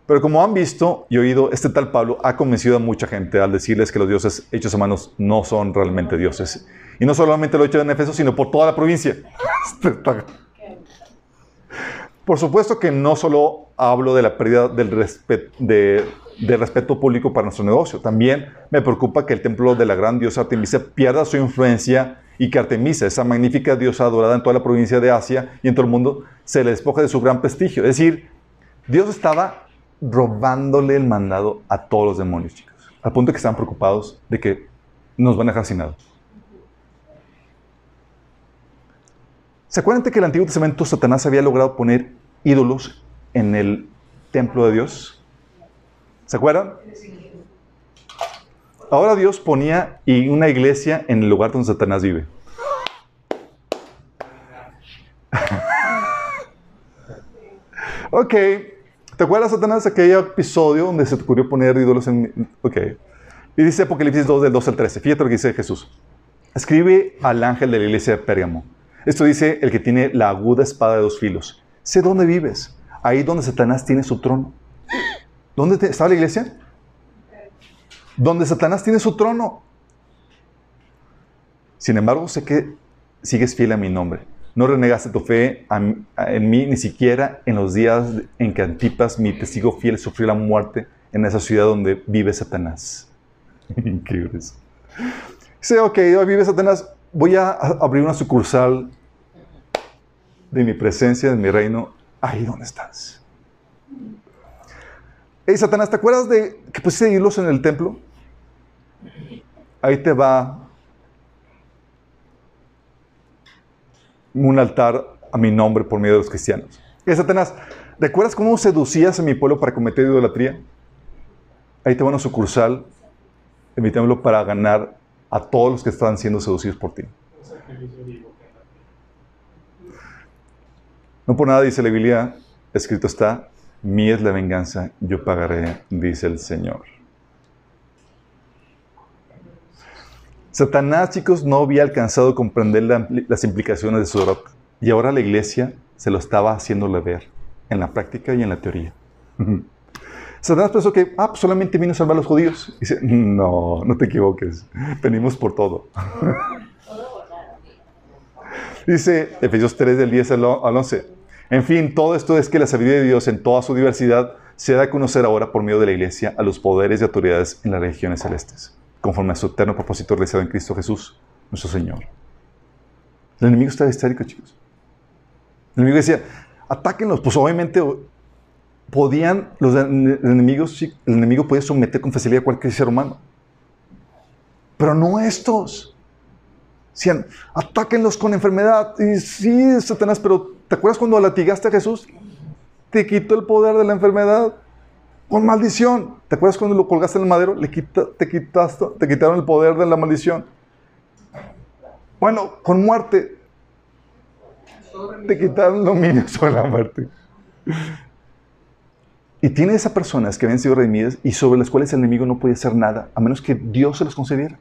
Pero como han visto y oído, este tal Pablo ha convencido a mucha gente al decirles que los dioses hechos a manos no son realmente dioses. Y no solamente lo ha hecho en Efeso, sino por toda la provincia. Por supuesto que no solo hablo de la pérdida del, respe- de- respeto público para nuestro negocio, también me preocupa que el templo de la gran diosa Artemisa pierda su influencia y que Artemisa, esa magnífica diosa adorada en toda la provincia de Asia y en todo el mundo, se le despoje de su gran prestigio. Es decir, Dios estaba robándole el mandado a todos los demonios, chicos, al punto que estaban preocupados de que nos van a dejar sin nada. ¿Se acuerdan que en el Antiguo Testamento Satanás había logrado poner ídolos en el templo de Dios? ¿Se acuerdan? Ahora Dios ponía una iglesia en el lugar donde Satanás vive. ok. ¿Te acuerdas, Satanás, aquel episodio donde se te ocurrió poner ídolos en... Ok. Y dice Apocalipsis 2 del 2 al 13. Fíjate lo que dice Jesús. Escribe al ángel de la iglesia de Pérgamo. Esto dice el que tiene la aguda espada de dos filos. Sé dónde vives. Ahí donde Satanás tiene su trono. ¿Dónde estaba la iglesia? Donde Satanás tiene su trono. Sin embargo, sé que sigues fiel a mi nombre. No renegaste tu fe en mí ni siquiera en los días en que Antipas, mi testigo fiel, sufrió la muerte en esa ciudad donde vive Satanás. Increíble eso. Dice, ok, hoy vive Satanás, voy a abrir una sucursal de mi presencia, de mi reino, ahí donde estás. Satanás, ¿te acuerdas de que pusiste hilos en el templo? Ahí te va un altar a mi nombre por medio de los cristianos. Hey, Satanás, ¿recuerdas cómo seducías a mi pueblo para cometer idolatría? Ahí te va una sucursal de mi templo para ganar a todos los que están siendo seducidos por ti. No por nada dice la Biblia, escrito está, mi es la venganza, yo pagaré, dice el Señor. Satanás, chicos, no había alcanzado a comprender las implicaciones de su error. Y ahora la iglesia se lo estaba haciéndole ver, en la práctica y en la teoría. Satanás pensó que, ah, pues solamente vino a salvar a los judíos. dice, no, no te equivoques, venimos por todo. dice Efesios 3 del 10 al 11. En fin, todo esto es que la sabiduría de Dios en toda su diversidad se da a conocer ahora por medio de la iglesia a los poderes y autoridades en las regiones celestes, conforme a su eterno propósito realizado en Cristo Jesús, nuestro Señor. El enemigo está histérico, chicos. El enemigo decía, atáquenlos. Pues obviamente podían, los enemigos, el enemigo podía someter con facilidad a cualquier ser humano. Pero no estos. Decían, atáquenlos con enfermedad. Y sí, Satanás, pero ¿Te acuerdas cuando latigaste a Jesús? Te quitó el poder de la enfermedad con maldición. ¿Te acuerdas cuando lo colgaste en el madero? Le te, quitaste, te quitaron el poder de la maldición. Bueno, con muerte. Te quitaron dominio sobre la muerte. Y tiene esas personas que habían sido redimidas y sobre las cuales el enemigo no podía hacer nada, a menos que Dios se los concediera.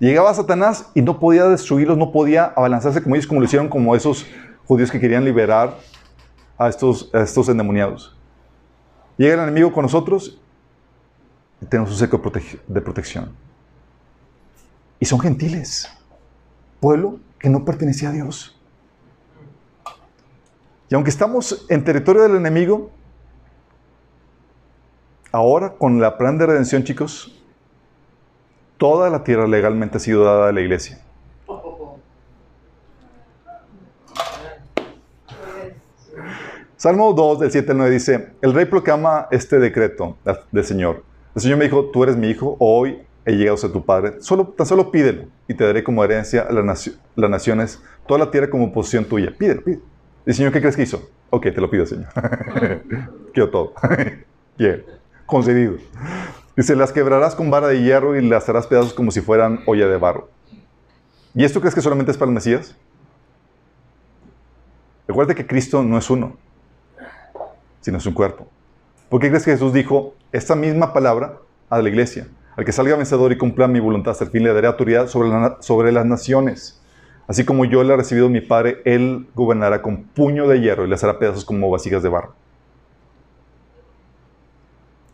Llegaba Satanás y no podía destruirlos, no podía abalanzarse como ellos, como lo hicieron como esos judíos que querían liberar a estos, estos endemoniados. Llega el enemigo con nosotros y tenemos un seco de protección. Y son gentiles, pueblo que no pertenecía a Dios. Y aunque estamos en territorio del enemigo, ahora con la plan de redención, chicos, toda la tierra legalmente ha sido dada a la iglesia. Salmo 2, del 7 al 9 dice, el rey proclama este decreto del Señor. El Señor me dijo, tú eres mi hijo, hoy he llegado a ser tu padre. Tan solo pídelo y te daré como herencia a las, naciones, toda la tierra como posición tuya. Pídelo, pídelo. Y Señor, ¿qué crees que hizo? Ok, te lo pido, Señor. Quiero todo. Bien, concedido. Dice, las quebrarás con vara de hierro y las harás pedazos como si fueran olla de barro. ¿Y esto crees que solamente es para el Mesías? Recuerda que Cristo no es uno, sino es un cuerpo. ¿Por qué crees que Jesús dijo esta misma palabra a la iglesia? Al que salga vencedor y cumpla mi voluntad hasta el fin, le daré autoridad sobre las naciones. Así como yo le he recibido mi Padre, Él gobernará con puño de hierro y les hará pedazos como vasijas de barro.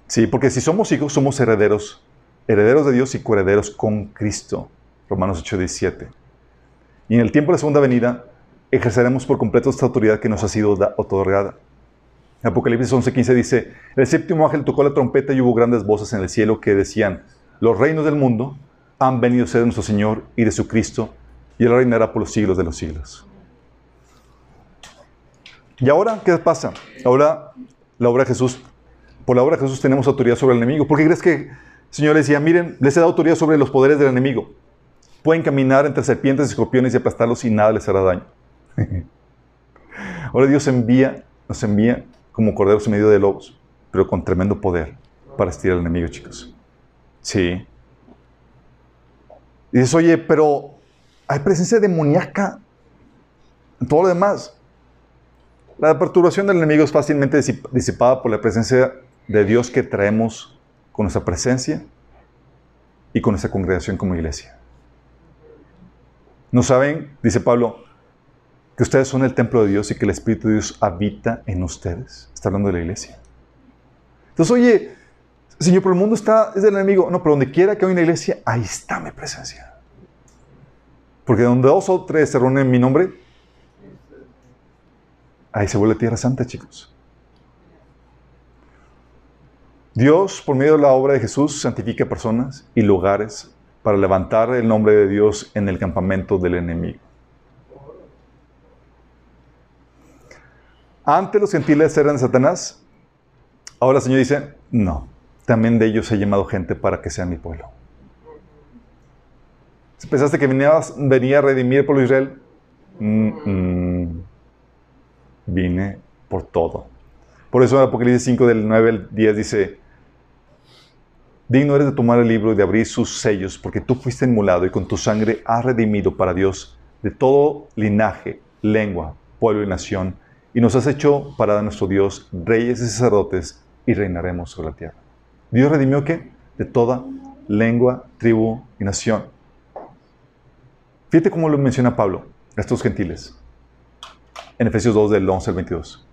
Sí, porque si somos hijos, somos herederos, herederos de Dios y coherederos con Cristo. Romanos 8, 17. Y en el tiempo de la segunda venida, ejerceremos por completo esta autoridad que nos ha sido otorgada. Apocalipsis 11:15 dice, el séptimo ángel tocó la trompeta y hubo grandes voces en el cielo que decían, los reinos del mundo han venido a ser de nuestro Señor y de su Cristo, y Él reinará por los siglos de los siglos. ¿Y ahora qué pasa? Ahora la obra de Jesús por la obra de Jesús tenemos autoridad sobre el enemigo. ¿Por qué crees que el Señor decía, miren, les he dado autoridad sobre los poderes del enemigo? Pueden caminar entre serpientes escorpiones y aplastarlos y nada les hará daño. Ahora Dios envía, nos envía como corderos en medio de lobos, pero con tremendo poder para estirar al enemigo, chicos. Sí. Y dices, oye, pero hay presencia demoníaca en todo lo demás. La perturbación del enemigo es fácilmente disipada por la presencia de Dios que traemos con nuestra presencia y con nuestra congregación como iglesia. ¿No saben, dice Pablo, que ustedes son el templo de Dios y que el Espíritu de Dios habita en ustedes? Está hablando de la iglesia. Entonces, oye, Señor, pero el mundo está, es del enemigo. No, pero donde quiera que haya una iglesia, ahí está mi presencia. Porque donde dos o tres se reúnen en mi nombre, ahí se vuelve tierra santa, chicos. Dios, por medio de la obra de Jesús, santifica personas y lugares para levantar el nombre de Dios en el campamento del enemigo. Antes los gentiles eran de Satanás. Ahora el Señor dice, no, también de ellos he llamado gente para que sean mi pueblo. ¿Pensaste que venía, venía a redimir por Israel? Mm, mm. Vine por todo. Por eso en Apocalipsis 5 del 9 al 10 dice, digno eres de tomar el libro y de abrir sus sellos, porque tú fuiste inmolado y con tu sangre has redimido para Dios de todo linaje, lengua, pueblo y nación, y nos has hecho para nuestro Dios reyes y sacerdotes y reinaremos sobre la tierra. Dios redimió qué? De toda lengua, tribu y nación. Fíjate cómo lo menciona Pablo, a estos gentiles, en Efesios 2 del 11 al 22.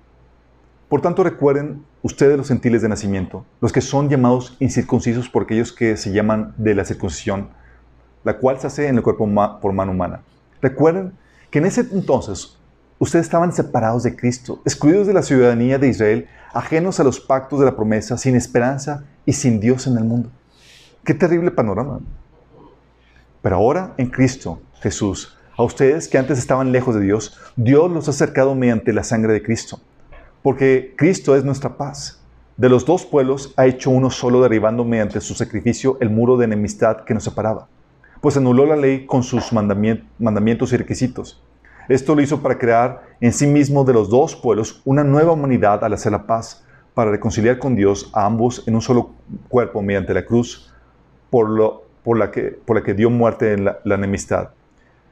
Por tanto, recuerden ustedes los gentiles de nacimiento, los que son llamados incircuncisos por aquellos que se llaman de la circuncisión, la cual se hace en el cuerpo por mano humana. Recuerden que en ese entonces ustedes estaban separados de Cristo, excluidos de la ciudadanía de Israel, ajenos a los pactos de la promesa, sin esperanza y sin Dios en el mundo. Qué terrible panorama. Pero ahora en Cristo Jesús, a ustedes que antes estaban lejos de Dios, Dios los ha acercado mediante la sangre de Cristo. Porque Cristo es nuestra paz. De los dos pueblos ha hecho uno solo derribando mediante su sacrificio el muro de enemistad que nos separaba. Pues anuló la ley con sus mandamientos y requisitos esto lo hizo para crear en sí mismo de los dos pueblos una nueva humanidad al hacer la paz, para reconciliar con Dios a ambos en un solo cuerpo mediante la cruz, por, la, que, dio muerte en la enemistad.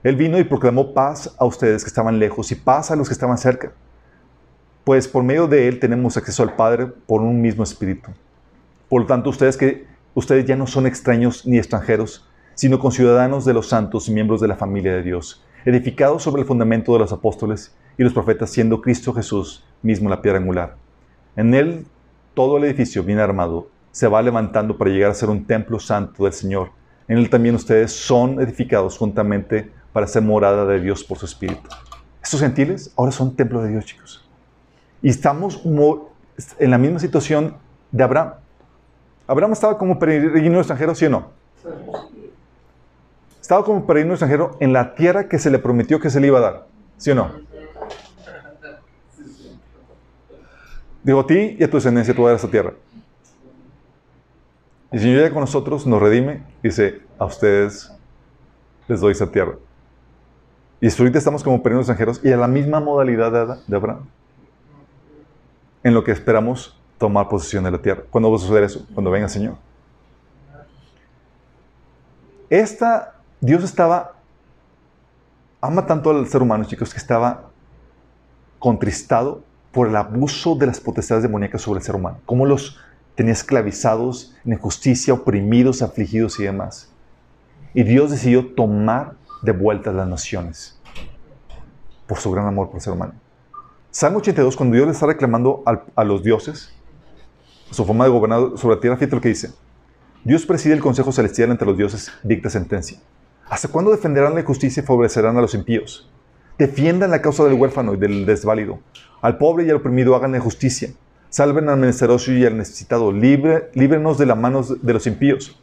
Él vino y proclamó paz a ustedes que estaban lejos y paz a los que estaban cerca. Pues por medio de Él tenemos acceso al Padre por un mismo espíritu. Por lo tanto, ustedes, que, ustedes ya no son extraños ni extranjeros, sino conciudadanos de los santos y miembros de la familia de Dios edificado sobre el fundamento de los apóstoles y los profetas, siendo Cristo Jesús mismo la piedra angular. En él todo el edificio bien armado se va levantando para llegar a ser un templo santo del Señor. En él también ustedes son edificados juntamente para ser morada de Dios por su Espíritu. Estos gentiles ahora son templo de Dios, chicos. Y estamos en la misma situación de Abraham. Abraham estaba como peregrino extranjero, ¿sí o no? Estaba como peregrino extranjero en la tierra que se le prometió que se le iba a dar. ¿Sí o no? Digo, a ti y a tu descendencia tú a esta tierra. Y el Señor llega con nosotros, nos redime, dice, a ustedes les doy esa tierra. Y ahorita estamos como peregrinos extranjeros y a la misma modalidad de Abraham. En lo que esperamos tomar posesión de la tierra. ¿Cuándo va a suceder eso? Cuando venga el Señor. Esta Dios estaba, ama tanto al ser humano, chicos, que estaba contristado por el abuso de las potestades demoníacas sobre el ser humano. Cómo los tenía esclavizados en injusticia, oprimidos, afligidos y demás. Y Dios decidió tomar de vuelta las naciones por su gran amor por el ser humano. Salmo 82, cuando Dios le está reclamando a, los dioses su forma de gobernar sobre la tierra, fíjate lo que dice. Dios preside el consejo celestial entre los dioses, dicta sentencia. ¿Hasta cuándo defenderán la justicia y favorecerán a los impíos? Defiendan la causa del huérfano y del desválido. Al pobre y al oprimido hagan justicia. Salven al menesteroso y al necesitado. Libre, líbrenos de las manos de los impíos.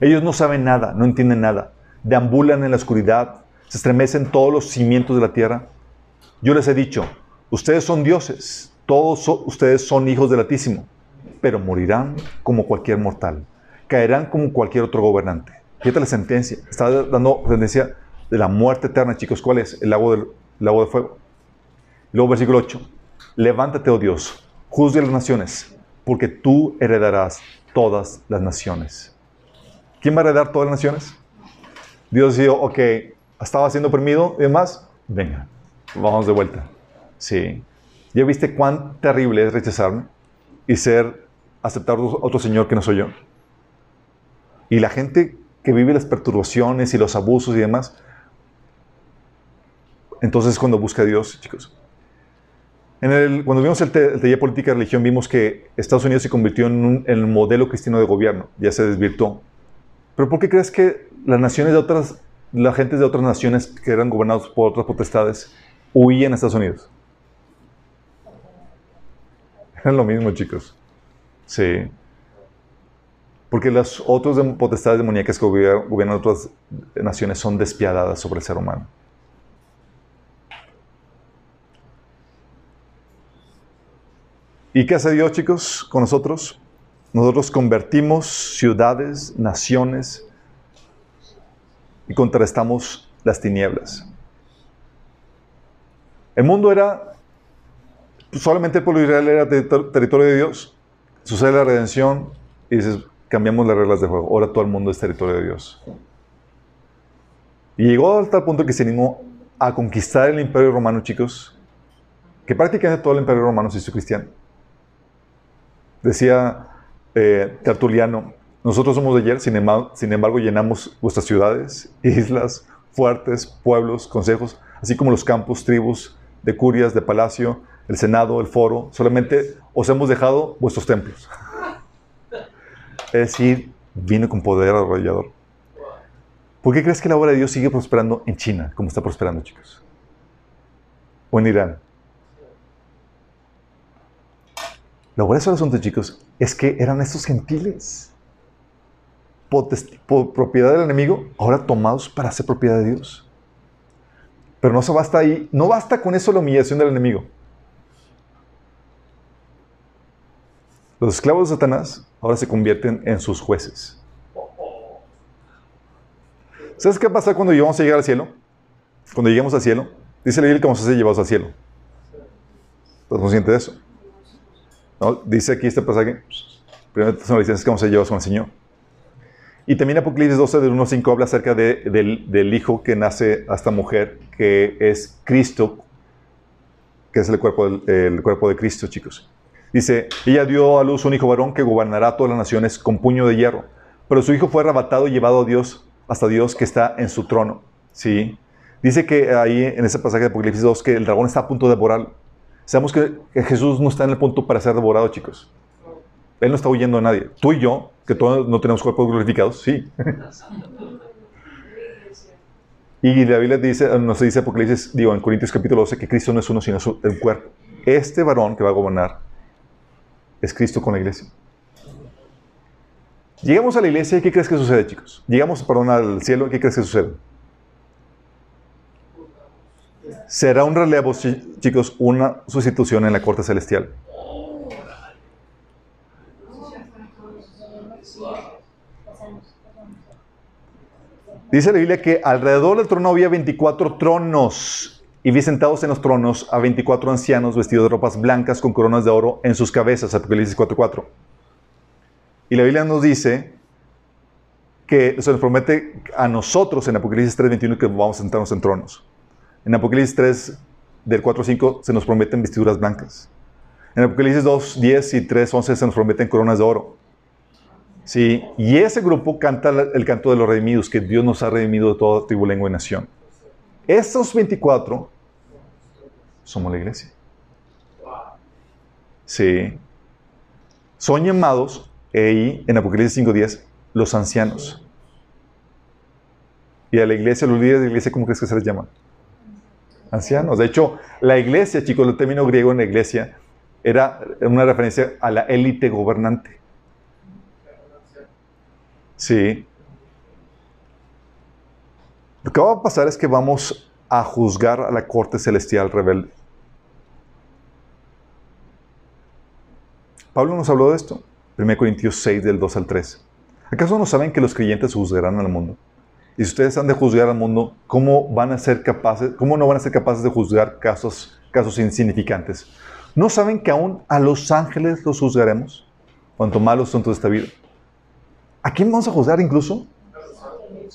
Ellos no saben nada, no entienden nada. Deambulan en la oscuridad. Se estremecen todos los cimientos de la tierra. Yo les he dicho, ustedes son dioses. Todos ustedes son hijos del Altísimo. Pero morirán como cualquier mortal. Caerán como cualquier otro gobernante. Fíjate la sentencia. Está dando sentencia de la muerte eterna, chicos. ¿Cuál es? El lago, del, de fuego. Luego, versículo 8. Levántate, oh Dios, juzgue las naciones, porque tú heredarás todas las naciones. ¿Quién va a heredar todas las naciones? Dios dijo, ok, estaba siendo oprimido y demás, venga, vamos de vuelta. Sí. ¿Ya viste cuán terrible es rechazarme y ser, aceptar otro Señor que no soy yo? Y la gente que vive las perturbaciones y los abusos y demás. Entonces cuando busca a Dios, chicos. En el, cuando vimos el, taller política y religión, vimos que Estados Unidos se convirtió en, un, en el modelo cristiano de gobierno, ya se desvirtuó. Pero ¿por qué crees que las naciones de otras, la gente de otras naciones que eran gobernados por otras potestades huían a Estados Unidos? Es lo mismo, chicos. Sí. Porque las otras potestades demoníacas que gobiernan otras naciones son despiadadas sobre el ser humano. ¿Y qué hace Dios, chicos, con nosotros? Nosotros convertimos ciudades, naciones y contrarrestamos las tinieblas. El mundo era, solamente el pueblo Israel era ter- territorio de Dios. Sucede la redención y dices, cambiamos las reglas de juego. Ahora todo el mundo es territorio de Dios. Y llegó a tal punto que se animó a conquistar el imperio romano, chicos, que prácticamente todo el imperio romano se hizo cristiano. Decía eh, Tertuliano, nosotros somos de ayer, sin embargo, llenamos vuestras ciudades, islas, fuertes, pueblos, consejos, así como los campos, tribus, de curias, de palacio, el senado, el foro, solamente os hemos dejado vuestros templos. Es decir, vino con poder arrollador. ¿Por qué crees que la obra de Dios sigue prosperando en China, como está prosperando, chicos? O en Irán. Lo grueso del asunto, chicos, es que eran estos gentiles, propiedad del enemigo, ahora tomados para ser propiedad de Dios. Pero no se basta ahí, no basta con eso la humillación del enemigo. Los esclavos de Satanás ahora se convierten en sus jueces. ¿Sabes qué pasa cuando llegamos a llegar al cielo? Cuando lleguemos al cielo, dice la Biblia que vamos a ser llevados al cielo. ¿Estás consciente de eso? ¿No? Dice aquí este pasaje, primero Tesalonicenses que vamos a ser llevados con el Señor. Y también Apocalipsis 12, del 1 al 5, habla acerca de- del, del hijo que nace a esta mujer, que es Cristo, que es el cuerpo, el cuerpo de Cristo, chicos. Dice, ella dio a luz un hijo varón que gobernará todas las naciones con puño de hierro. Pero su hijo fue arrebatado y llevado a Dios, hasta Dios que está en su trono. ¿Sí? Dice que ahí en ese pasaje de Apocalipsis 2 que el dragón está a punto de devorar. Sabemos que Jesús no está en el punto para ser devorado, chicos. Él no está huyendo a nadie. Tú y yo, que todos no tenemos cuerpos glorificados, sí. y la Biblia dice, nos dice Apocalipsis, digo, en Corintios capítulo 12, que Cristo no es uno, sino su- el cuerpo. Este varón que va a gobernar es Cristo con la iglesia. Llegamos a la iglesia y ¿qué crees que sucede, chicos? Llegamos, perdón, al cielo, ¿qué crees que sucede? Será un relevo, chi- chicos, una sustitución en la corte celestial. Dice la Biblia que alrededor del trono había 24 tronos y vi sentados en los tronos a 24 ancianos vestidos de ropas blancas con coronas de oro en sus cabezas, Apocalipsis 4.4. Y la Biblia nos dice que se nos promete a nosotros en Apocalipsis 3.21 que vamos a sentarnos en tronos. En Apocalipsis 3, del 4 al 5, se nos prometen vestiduras blancas. En Apocalipsis 2, 10 y 3, 11 se nos prometen coronas de oro. Sí, y ese grupo canta el canto de los redimidos, que Dios nos ha redimido de toda tribu, lengua y nación. Estos 24 somos la iglesia. Sí. Son llamados, ahí en Apocalipsis 5.10, los ancianos. Y a la iglesia, los líderes de la iglesia, ¿cómo crees que se les llama? Ancianos. De hecho, la iglesia, chicos, el término griego en la iglesia era una referencia a la élite gobernante. Sí. Lo que va a pasar es que vamos a juzgar a la corte celestial rebelde. Pablo nos habló de esto. 1 Corintios 6, del 2 al 3. ¿Acaso no saben que los creyentes juzgarán al mundo? Y si ustedes han de juzgar al mundo, ¿cómo van a ser capaces, cómo no van a ser capaces de juzgar casos, casos insignificantes? ¿No saben que aún a los ángeles los juzgaremos? Cuanto malos son toda esta vida. ¿A quién vamos a juzgar incluso?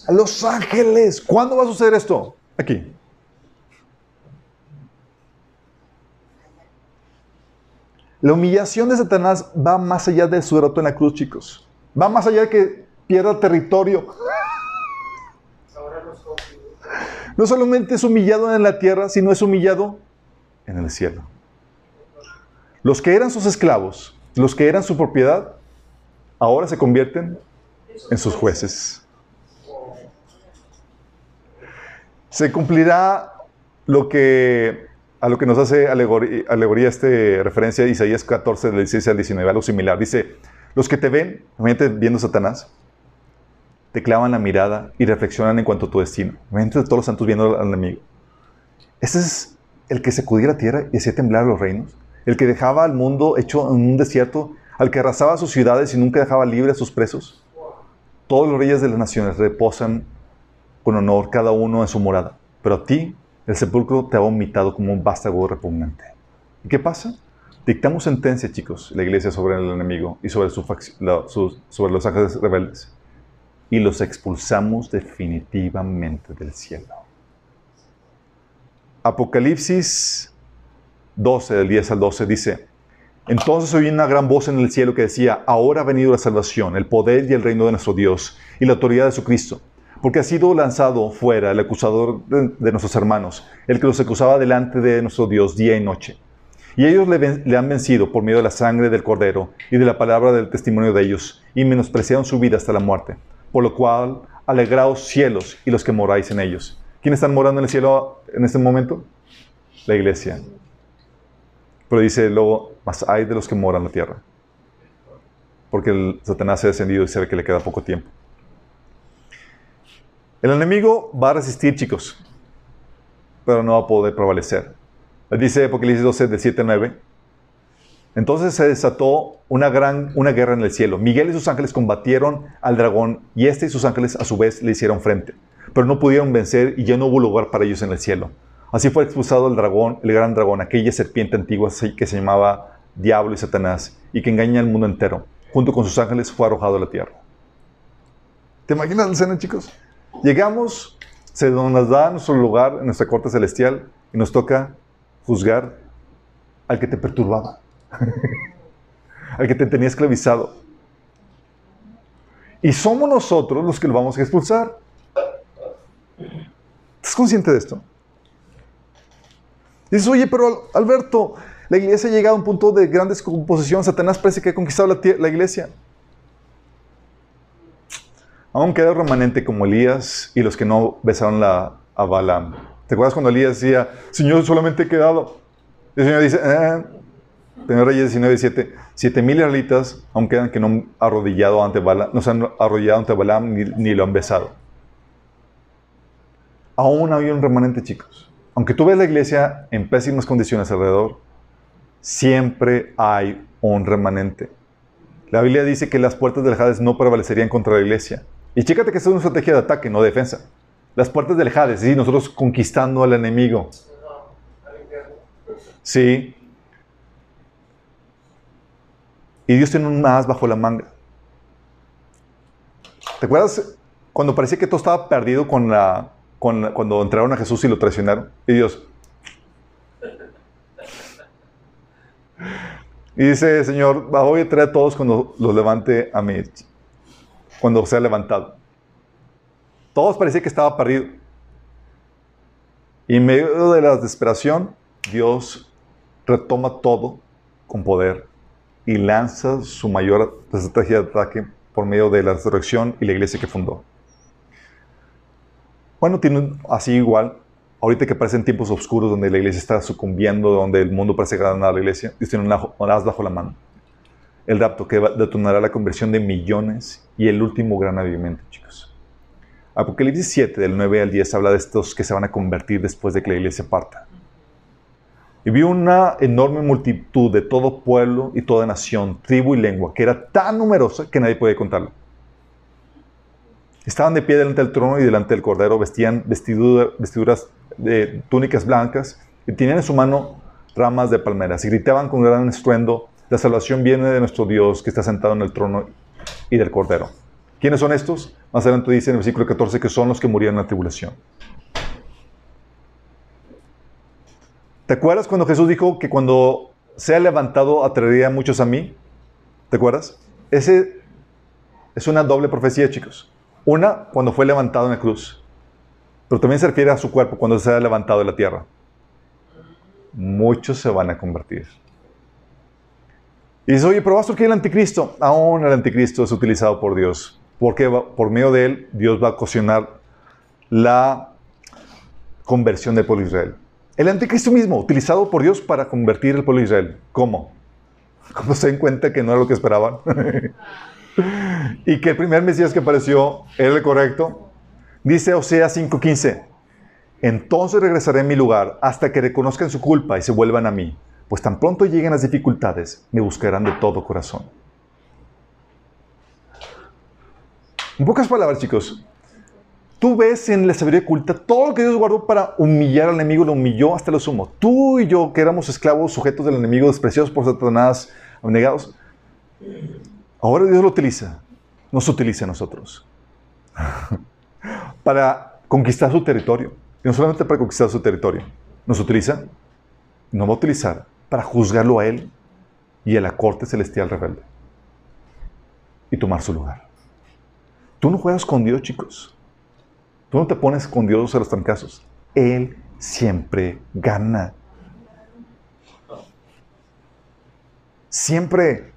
A los ángeles. ¿Cuándo va a suceder esto? Aquí. La humillación de Satanás va más allá de su derrota en la cruz, chicos. Va más allá de que pierda territorio. No solamente es humillado en la tierra, sino es humillado en el cielo. Los que eran sus esclavos, los que eran su propiedad, ahora se convierten en sus jueces. Se cumplirá lo que a lo que nos hace alegoría, alegoría este referencia de Isaías 14, del 16 al 19, algo similar. Dice, los que te ven, viendo Satanás, te clavan la mirada y reflexionan en cuanto a tu destino. Imagínate todos los santos viendo al enemigo. Este es el que sacudió la tierra y hacía temblar los reinos. el que dejaba al mundo hecho en un desierto, al que arrasaba sus ciudades y nunca dejaba libre a sus presos. Todos los reyes de las naciones reposan con honor cada uno en su morada, pero a ti el sepulcro te ha vomitado como un vástago repugnante. ¿Y qué pasa? Dictamos sentencia, chicos, la iglesia sobre el enemigo y sobre, su la- sobre los ángeles rebeldes. Y los expulsamos definitivamente del cielo. Apocalipsis 12, del 10 al 12, dice, Entonces oí una gran voz en el cielo que decía, Ahora ha venido la salvación, el poder y el reino de nuestro Dios y la autoridad de su Cristo, porque ha sido lanzado fuera el acusador de, nuestros hermanos, el que los acusaba delante de nuestro Dios día y noche. Y ellos le, le han vencido por medio de la sangre del Cordero y de la palabra del testimonio de ellos, y menospreciaron su vida hasta la muerte. Por lo cual, alegraos cielos y los que moráis en ellos. ¿Quiénes están morando en el cielo en este momento? La iglesia. Pero dice luego, más hay de los que moran la tierra. Porque el Satanás se ha descendido y sabe que le queda poco tiempo. El enemigo va a resistir, chicos, pero no va a poder prevalecer. Dice Apocalipsis 12, del 7 al 9. Entonces se desató una gran una guerra en el cielo. Miguel y sus ángeles combatieron al dragón y este y sus ángeles a su vez le hicieron frente, pero no pudieron vencer y ya no hubo lugar para ellos en el cielo. Así fue expulsado el dragón, el gran dragón, aquella serpiente antigua que se llamaba Diablo y Satanás y que engaña al mundo entero. Junto con sus ángeles fue arrojado a la tierra. ¿Te imaginas la escena, chicos? Llegamos, se nos da nuestro lugar en nuestra corte celestial y nos toca juzgar al que te perturbaba, al que te tenía esclavizado. Y somos nosotros los que lo vamos a expulsar. ¿Estás consciente de esto? Dices, oye, pero Alberto, la iglesia ha llegado a un punto de gran descomposición. Satanás parece que ha conquistado la, la iglesia. Aún queda remanente como Elías y los que no besaron la, a Balaam. ¿Te acuerdas cuando Elías decía, Señor, solamente he quedado? Y el Señor dice, eh, Reyes 19, 7, siete mil israelitas aún quedan que no han arrodillado ante Balaam, no se han arrodillado ante Balaam ni, ni lo han besado. Aún hay un remanente, chicos. Aunque tú ves la iglesia en pésimas condiciones alrededor, siempre hay un remanente. La Biblia dice que las puertas del Hades no prevalecerían contra la iglesia. Y chécate que es una estrategia de ataque, no defensa. Las puertas del Hades, sí, nosotros conquistando al enemigo. Sí. Y Dios tiene un más bajo la manga. ¿Te acuerdas cuando parecía que todo estaba perdido con la, cuando entraron a Jesús y lo traicionaron? Y Dios. Y dice, Señor, voy a traer a todos cuando los levante a mí, cuando sea levantado. Todos parecía que estaba perdido. Y en medio de la desesperación, Dios retoma todo con poder y lanza su mayor estrategia de ataque por medio de la resurrección y la iglesia que fundó. Bueno, tiene un- así igual, ahorita que parecen tiempos oscuros donde la iglesia está sucumbiendo, donde el mundo parece ganar a la iglesia, Dios tiene un as bajo la mano. El rapto que detonará la conversión de millones y el último gran avivamiento, chicos. Apocalipsis 7, del 9 al 10, habla de estos que se van a convertir después de que la iglesia parta. Y vi una enorme multitud de todo pueblo y toda nación, tribu y lengua, que era tan numerosa que nadie podía contarlo. Estaban de pie delante del trono y delante del cordero, vestían vestidura- vestiduras de túnicas blancas y tenían en su mano ramas de palmeras y gritaban con gran estruendo, la salvación viene de nuestro Dios que está sentado en el trono y del cordero. ¿Quiénes son estos? Más adelante dice en el versículo 14 que son los que murieron en la tribulación. ¿Te acuerdas cuando Jesús dijo que cuando sea levantado atraería a muchos a mí? ¿Te acuerdas? Ese es una doble profecía, chicos. Una, cuando fue levantado en la cruz. Pero también se refiere a su cuerpo cuando sea levantado de la tierra. Muchos se van a convertir. Y dice, oye, pero ¿qué es el anticristo? Aún el anticristo es utilizado por Dios. Porque por medio de él, Dios va a ocasionar la conversión del pueblo de Israel. El anticristo mismo, utilizado por Dios para convertir el pueblo de Israel. ¿Cómo? ¿Cómo se dan cuenta que no era lo que esperaban? y que el primer Mesías que apareció era el correcto. Dice Oseas 5:15, entonces regresaré a mi lugar hasta que reconozcan su culpa y se vuelvan a mí. pues tan pronto lleguen las dificultades, me buscarán de todo corazón. En pocas palabras, chicos, tú ves en la sabiduría oculta todo lo que Dios guardó para humillar al enemigo, lo humilló hasta lo sumo. Tú y yo, que éramos esclavos, sujetos del enemigo, despreciados por Satanás, abnegados, ahora Dios lo utiliza, nos utiliza a nosotros para conquistar su territorio. Y no solamente para conquistar su territorio, nos utiliza, nos va a utilizar para juzgarlo a él y a la corte celestial rebelde y tomar su lugar. Tú no juegas con Dios, chicos. Tú no te pones con Dios a los trancazos. Él siempre gana. Siempre.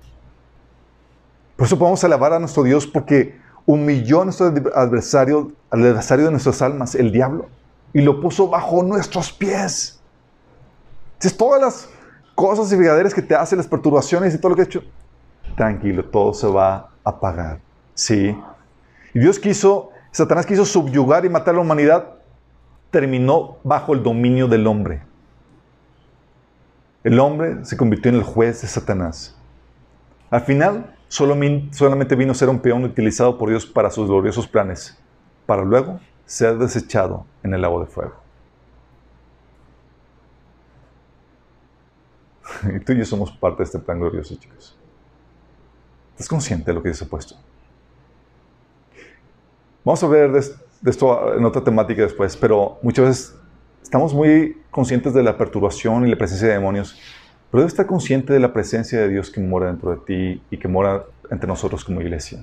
Por eso podemos alabar a nuestro Dios porque humilló a nuestro adversario, al adversario de nuestras almas, el diablo, y lo puso bajo nuestros pies. Entonces, todas las cosas y brigaderas que te hacen, las perturbaciones y todo lo que he hecho, tranquilo, todo se va a apagar. Sí. Y Dios quiso, Satanás quiso subyugar y matar a la humanidad, terminó bajo el dominio del hombre. El hombre se convirtió en el juez de Satanás. Al final, solamente vino a ser un peón utilizado por Dios para sus gloriosos planes, para luego ser desechado en el lago de fuego. Y tú y yo somos parte de este plan glorioso, chicos. ¿Estás consciente de lo que Dios ha puesto? Vamos a ver de, esto en otra temática después, pero muchas veces estamos muy conscientes de la perturbación y la presencia de demonios, pero debes estar consciente de la presencia de Dios que mora dentro de ti y que mora entre nosotros como iglesia.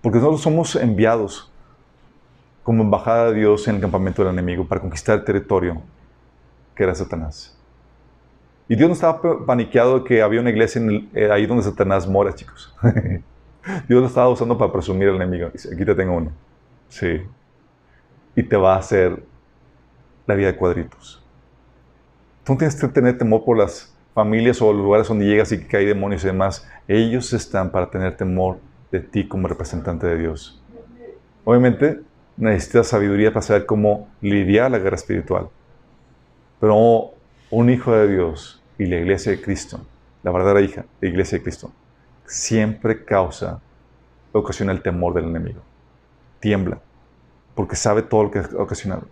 Porque nosotros somos enviados como embajada de Dios en el campamento del enemigo para conquistar el territorio que era Satanás. Y Dios no estaba paniqueado de que había una iglesia eh, ahí donde Satanás mora, chicos. Dios lo estaba usando para presumir al enemigo. Dice, aquí te tengo uno. Sí. Y te va a hacer la vida de cuadritos. Tú tienes que tener temor por las familias o lugares donde llegas y que hay demonios y demás. Ellos están para tener temor de ti como representante de Dios. Obviamente necesitas sabiduría para saber cómo lidiar la guerra espiritual. Pero un hijo de Dios y la iglesia de Cristo, la verdadera hija, la iglesia de Cristo, siempre causa, ocasiona el temor del enemigo. Tiembla, porque sabe todo lo que ha ocasionado.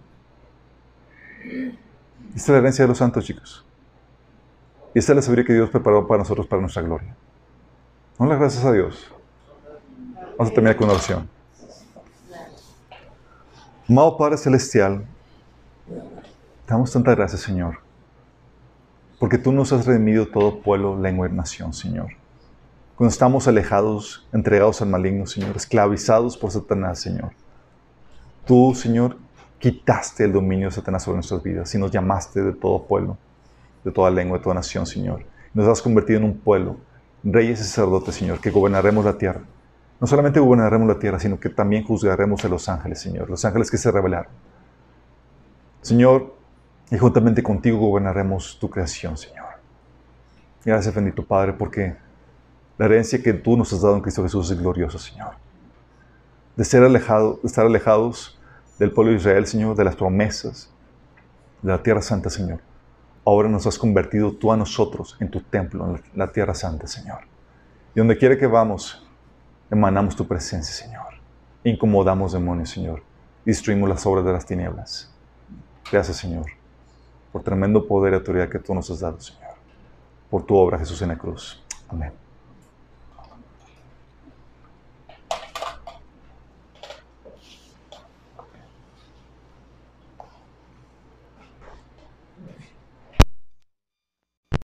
Esta es la herencia de los santos, chicos. Y esta es la sabiduría que Dios preparó para nosotros, para nuestra gloria. No las gracias a Dios. Vamos a terminar con una oración. Amado Padre Celestial, damos tantas gracias, Señor porque tú nos has redimido todo pueblo, lengua y nación, Señor. Cuando estamos alejados, entregados al maligno, Señor, esclavizados por Satanás, Señor. Tú, Señor, quitaste el dominio de Satanás sobre nuestras vidas y nos llamaste de todo pueblo, de toda lengua, de toda nación, Señor. Nos has convertido en un pueblo, reyes y sacerdotes, Señor, que gobernaremos la tierra. No solamente gobernaremos la tierra, sino que también juzgaremos a los ángeles, Señor, los ángeles que se rebelaron. Señor, y juntamente contigo gobernaremos tu creación, Señor. Gracias, bendito Padre, porque la herencia que tú nos has dado en Cristo Jesús es gloriosa, Señor. De, ser alejado, de estar alejados del pueblo de Israel, Señor, de las promesas, de la tierra santa, Señor. Ahora nos has convertido tú a nosotros en tu templo, en la tierra santa, Señor. Y donde quiera que vamos, emanamos tu presencia, Señor. Incomodamos demonios, Señor. Destruimos las obras de las tinieblas. Gracias, Señor por tremendo poder y autoridad que tú nos has dado, Señor, por tu obra, Jesús, en la cruz. Amén.